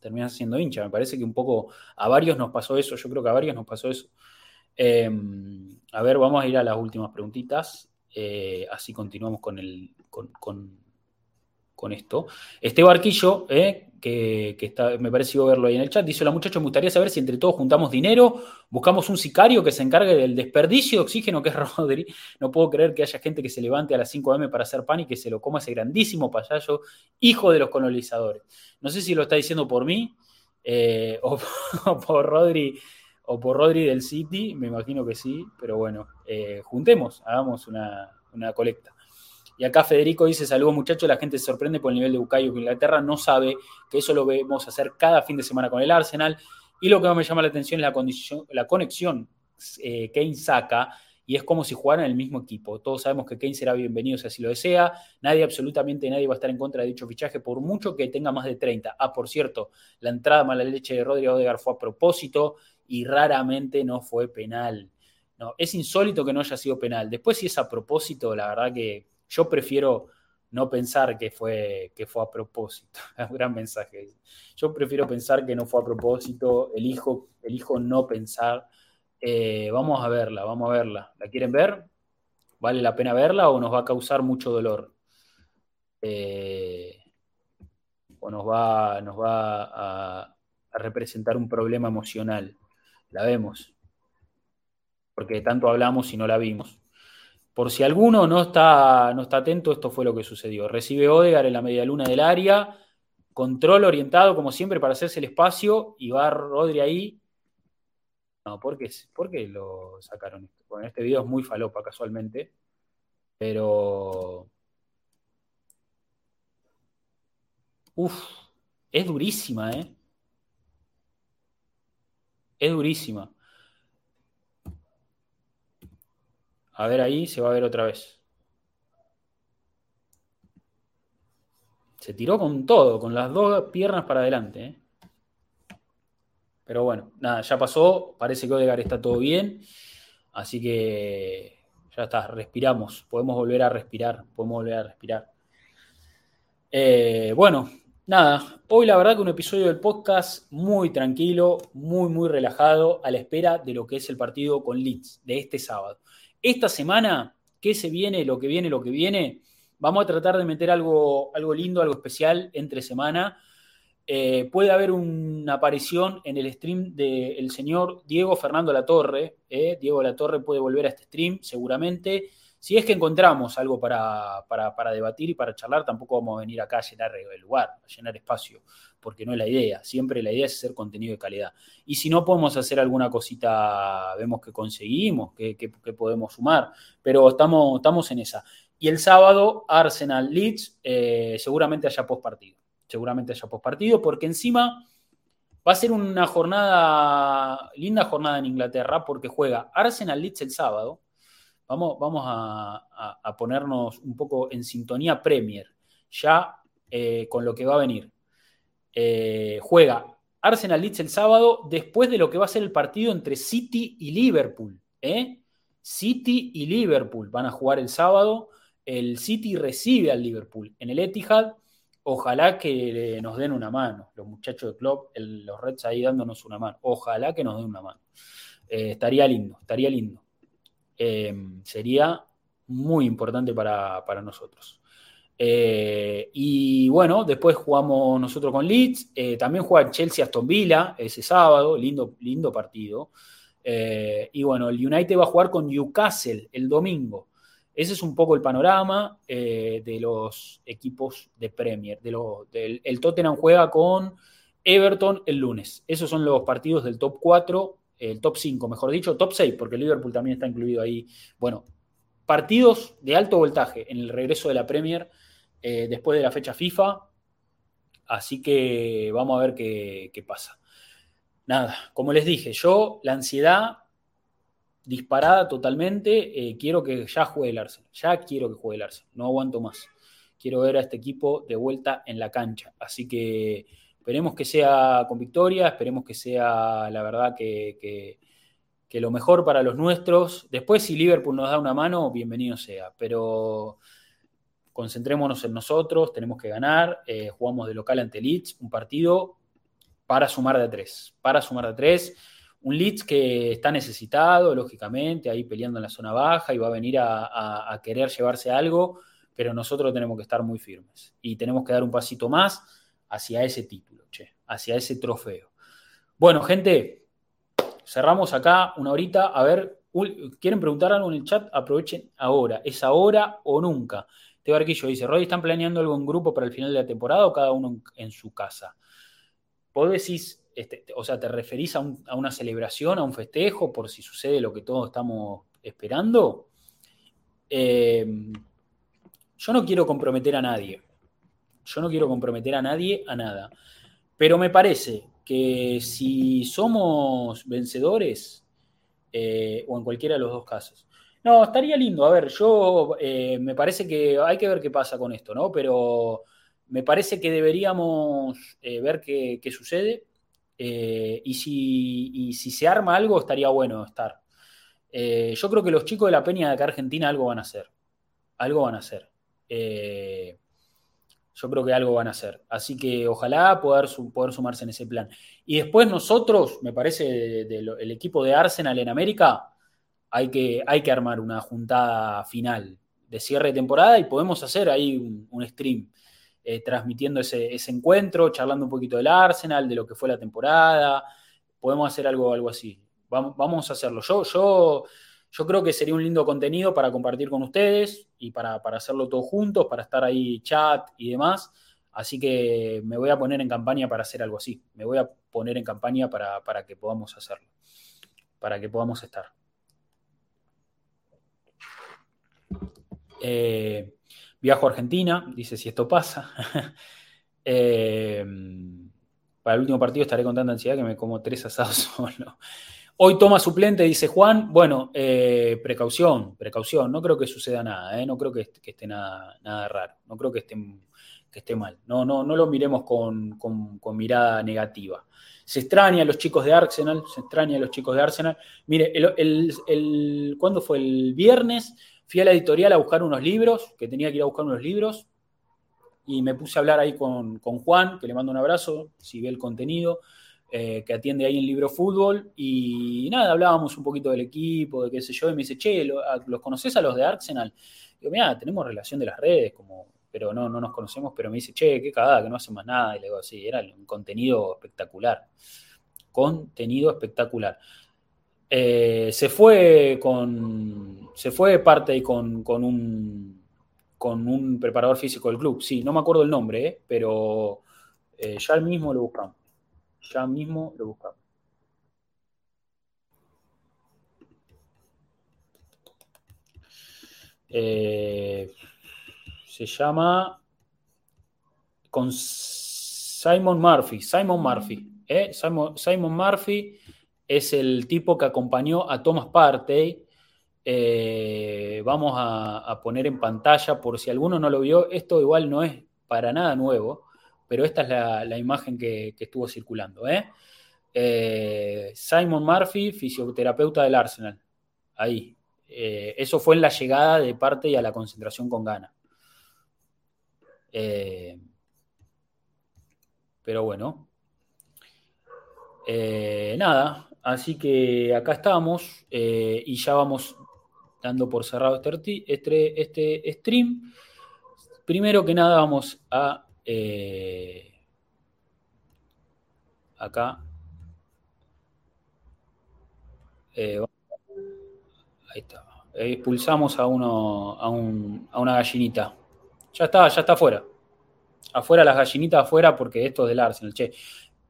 terminas siendo hincha. Me parece que un poco a varios nos pasó eso, yo creo que a varios nos pasó eso. Eh, a ver, vamos a ir a las últimas preguntitas, eh, así continuamos con, el, con, con esto. Este barquillo, eh, que, está, me pareció verlo ahí en el chat, dice: la muchacha, me gustaría saber si entre todos juntamos dinero, buscamos un sicario que se encargue del desperdicio de oxígeno que es [LAUGHS] Rodri. No puedo creer que haya gente que se levante a las 5 am para hacer pan y que se lo coma ese grandísimo payaso, hijo de los colonizadores. No sé si lo está diciendo por mí eh, [LAUGHS] o, por Rodri o por Rodri del City, me imagino que sí, pero bueno, eh, juntemos, hagamos una, una colecta. Y acá Federico dice, saludos muchachos, la gente se sorprende por el nivel de Bucayo que Inglaterra no sabe que eso lo vemos hacer cada fin de semana con el Arsenal. Y lo que más me llama la atención es la, condición, la conexión eh, Kane saca y es como si jugaran el mismo equipo. Todos sabemos que Kane será bienvenido si así lo desea. Nadie, absolutamente nadie va a estar en contra de dicho fichaje por mucho que tenga más de 30. Ah, por cierto, la entrada mala leche de Rodrigo Odegar fue a propósito y raramente no fue penal. No, es insólito que no haya sido penal. Después si es a propósito, la verdad que yo prefiero no pensar que fue, que fue a propósito. [LAUGHS] un gran mensaje. Yo prefiero pensar que no fue a propósito, elijo, elijo no pensar. Eh, vamos a verla, vamos a verla. ¿La quieren ver? ¿Vale la pena verla o nos va a causar mucho dolor? Eh, o nos va, nos va a, a representar un problema emocional. La vemos. Porque tanto hablamos y no la vimos. Por si alguno no está, no está atento, esto fue lo que sucedió. Recibe Odegar en la media luna del área, control orientado como siempre para hacerse el espacio y va Rodri ahí. No, ¿por qué, ¿por qué lo sacaron? Bueno, este video es muy falopa casualmente, pero... Uf, es durísima, ¿eh? Es durísima. A ver ahí, se va a ver otra vez. Se tiró con todo, con las dos piernas para adelante. ¿eh? Pero bueno, nada, ya pasó. Parece que Odegar está todo bien. Así que ya está, respiramos. Podemos volver a respirar. Podemos volver a respirar. Eh, bueno, nada. Hoy la verdad que un episodio del podcast muy tranquilo, muy, muy relajado, a la espera de lo que es el partido con Leeds de este sábado. Esta semana, ¿qué se viene? Lo que viene, lo que viene. Vamos a tratar de meter algo, algo lindo, algo especial entre semana. Eh, puede haber una aparición en el stream del señor Diego Fernando Latorre. Eh. Diego Latorre puede volver a este stream seguramente. Si es que encontramos algo para, para, debatir y para charlar, tampoco vamos a venir acá a llenar el lugar, a llenar espacio, porque no es la idea. Siempre la idea es hacer contenido de calidad. Y si no podemos hacer alguna cosita, vemos que conseguimos, que, podemos sumar, pero estamos, estamos en esa. Y el sábado, Arsenal Leeds, eh, seguramente haya post partido. Seguramente haya post partido, porque encima va a ser una jornada, linda jornada en Inglaterra, porque juega Arsenal Leeds el sábado Vamos, vamos a, ponernos un poco en sintonía Premier, ya eh, con lo que va a venir. Eh, juega Arsenal Leeds el sábado, después de lo que va a ser el partido entre City y Liverpool. ¿eh? City y Liverpool van a jugar el sábado. El City recibe al Liverpool en el Etihad. Ojalá que nos den una mano, los muchachos de club, los Reds ahí dándonos una mano. Ojalá que nos den una mano. estaría lindo, estaría lindo. Em, sería muy importante para, nosotros. Eh, y bueno, después jugamos nosotros con Leeds, eh, también juega Chelsea Aston Villa ese sábado, lindo, lindo partido. Eh, y bueno, el United va a jugar con Newcastle el domingo. Ese es un poco el panorama de los equipos de Premier. De el Tottenham juega con Everton el lunes. Esos son los partidos del top 4 el top 5, mejor dicho, top 6, porque Liverpool también está incluido ahí. Bueno, partidos de alto voltaje en el regreso de la Premier eh, después de la fecha FIFA. Así que vamos a ver qué, pasa. Nada, como les dije, yo la ansiedad disparada totalmente. Eh, quiero que ya juegue el Arsenal. Ya quiero que juegue el Arsenal. No aguanto más. Quiero ver a este equipo de vuelta en la cancha. Así que Esperemos que sea con victoria, esperemos que sea la verdad que, lo mejor para los nuestros. Después, si Liverpool nos da una mano, bienvenido sea. Pero concentrémonos en nosotros, tenemos que ganar. Eh, jugamos de local ante Leeds, un partido para sumar de tres. Para sumar de tres. Un Leeds que está necesitado, lógicamente, ahí peleando en la zona baja y va a venir a, a querer llevarse algo, pero nosotros tenemos que estar muy firmes y tenemos que dar un pasito más hacia ese título, che, hacia ese trofeo. Bueno, gente, cerramos acá una horita. A ver, ¿quieren preguntar algo en el chat? Aprovechen ahora. ¿Es ahora o nunca? Teo Arquillo dice, Roddy, ¿están planeando algo en grupo para el final de la temporada o cada uno en, su casa? ¿Vos decís, este, o sea, te referís a, una celebración, a un festejo, por si sucede lo que todos estamos esperando? Em, yo no quiero comprometer a nadie. Yo no quiero comprometer a nadie a nada. Pero me parece que si somos vencedores, eh, o en cualquiera de los dos casos. No, estaría lindo. A ver, yo eh, me parece que hay que ver qué pasa con esto, ¿no? Pero me parece que deberíamos eh, ver qué, sucede. y, si, si, se arma algo, estaría bueno estar. yo creo que los chicos de la Peña de acá Argentina algo van a hacer. Algo van a hacer yo creo que algo van a hacer. Así que ojalá poder, poder sumarse en ese plan. Y después nosotros, me parece, del equipo de Arsenal en América, hay que, hay que armar una juntada final de cierre de temporada y podemos hacer ahí un, stream eh, transmitiendo ese, encuentro, charlando un poquito del Arsenal, de lo que fue la temporada. Podemos hacer algo, algo así. Vamos, vamos a hacerlo. Yo, yo yo creo que sería un lindo contenido para compartir con ustedes y para, hacerlo todos juntos, para estar ahí chat y demás. Así que me voy a poner en campaña para hacer algo así. Me voy a poner en campaña para, que podamos hacerlo, para que podamos estar. Eh, viajo a Argentina, dice si esto pasa. [LAUGHS] Eh, para el último partido estaré con tanta ansiedad que me como tres asados [LAUGHS] solo. Hoy toma suplente, dice Juan. Bueno, eh, precaución, precaución. No creo que suceda nada, ¿eh? no creo que, esté nada, nada, raro, no creo que esté, que esté mal. No, no, no lo miremos con, mirada negativa. Se extraña a los chicos de Arsenal, se extraña a los chicos de Arsenal. Mire, el, ¿cuándo fue? El viernes fui a la editorial a buscar unos libros, que tenía que ir a buscar unos libros, y me puse a hablar ahí con, con Juan, que le mando un abrazo, si ve el contenido. Eh, que atiende ahí en Libro Fútbol, y nada, hablábamos un poquito del equipo, de qué sé yo, y me dice, che, ¿los conoces a los de Arsenal? Digo, mira, tenemos relación de las redes, como, pero no, no nos conocemos, pero me dice, che, qué cagada, que no hacen más nada, y le digo, sí, era un contenido espectacular, contenido espectacular. Eh, se fue con, se fue parte con, con un con un preparador físico del club, sí, no me acuerdo el nombre, eh, pero ya el mismo lo buscamos. Ya mismo lo buscamos. Eh, se llama con Simon Murphy. Simon Murphy. ¿eh? Simon, Murphy es el tipo que acompañó a Thomas Partey. Eh, vamos a, poner en pantalla por si alguno no lo vio. Esto igual no es para nada nuevo pero esta es la, imagen que, estuvo circulando. ¿eh? ¿eh? Simon Murphy, fisioterapeuta del Arsenal. Ahí. Eh, eso fue en la llegada de parte y a la concentración con Gana. Eh, pero bueno. nada, así que acá estamos y ya vamos dando por cerrado este, este, este stream. Primero que nada vamos a eh, acá. Eh, ahí está. Expulsamos a, uno, a, una gallinita. Ya está, ya está afuera. Afuera las gallinitas afuera porque esto es del Arsenal. Che.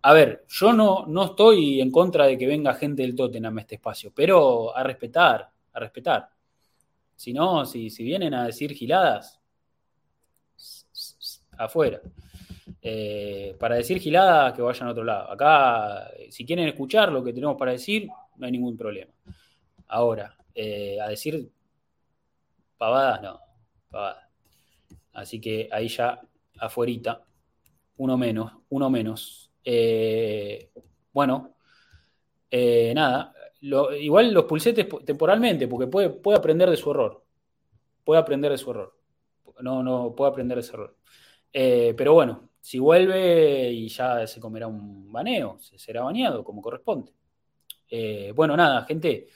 A ver, yo no, no estoy en contra de que venga gente del Tottenham a este espacio, pero a respetar, a respetar. Si no, si, si vienen a decir giladas, afuera. Eh, para decir gilada, que vayan a otro lado. Acá, si quieren escuchar lo que tenemos para decir, no hay ningún problema. Ahora, eh, a decir pavadas, no, pavadas. Así que ahí ya afuerita, uno menos, uno menos. Eh, bueno, nada, igual los pulsetes temporalmente, porque puede, puede aprender de su error. Puede aprender de su error. No, no, puede aprender de su error. Eh, pero bueno, si vuelve y ya se comerá un baneo, se será bañado como corresponde. Eh, bueno, nada, gente,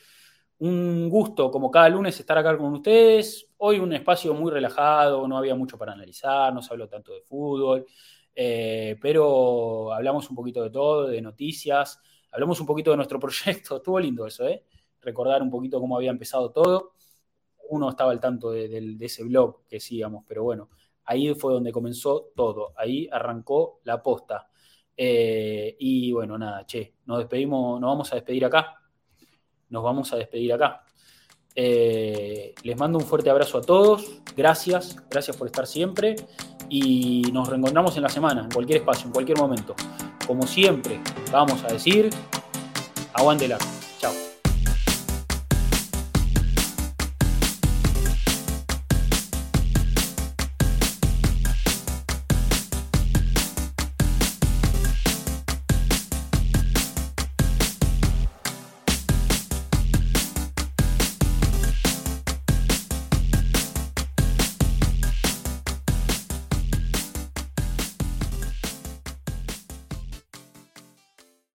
un gusto como cada lunes estar acá con ustedes. Hoy un espacio muy relajado, no había mucho para analizar, no se habló tanto de fútbol, eh, pero hablamos un poquito de todo, de noticias, hablamos un poquito de nuestro [LAUGHS] proyecto, estuvo lindo eso, ¿eh? Recordar un poquito cómo había empezado todo. Uno estaba al tanto de, de ese blog que sigamos, pero bueno, ahí fue donde comenzó todo, ahí arrancó la posta. Eh, y bueno, nada, che, nos despedimos, nos vamos a despedir acá. Nos vamos a despedir acá. Eh, les mando un fuerte abrazo a todos. Gracias, gracias por estar siempre. Y nos reencontramos en la semana, en cualquier espacio, en cualquier momento. Como siempre, vamos a decir, aguante el.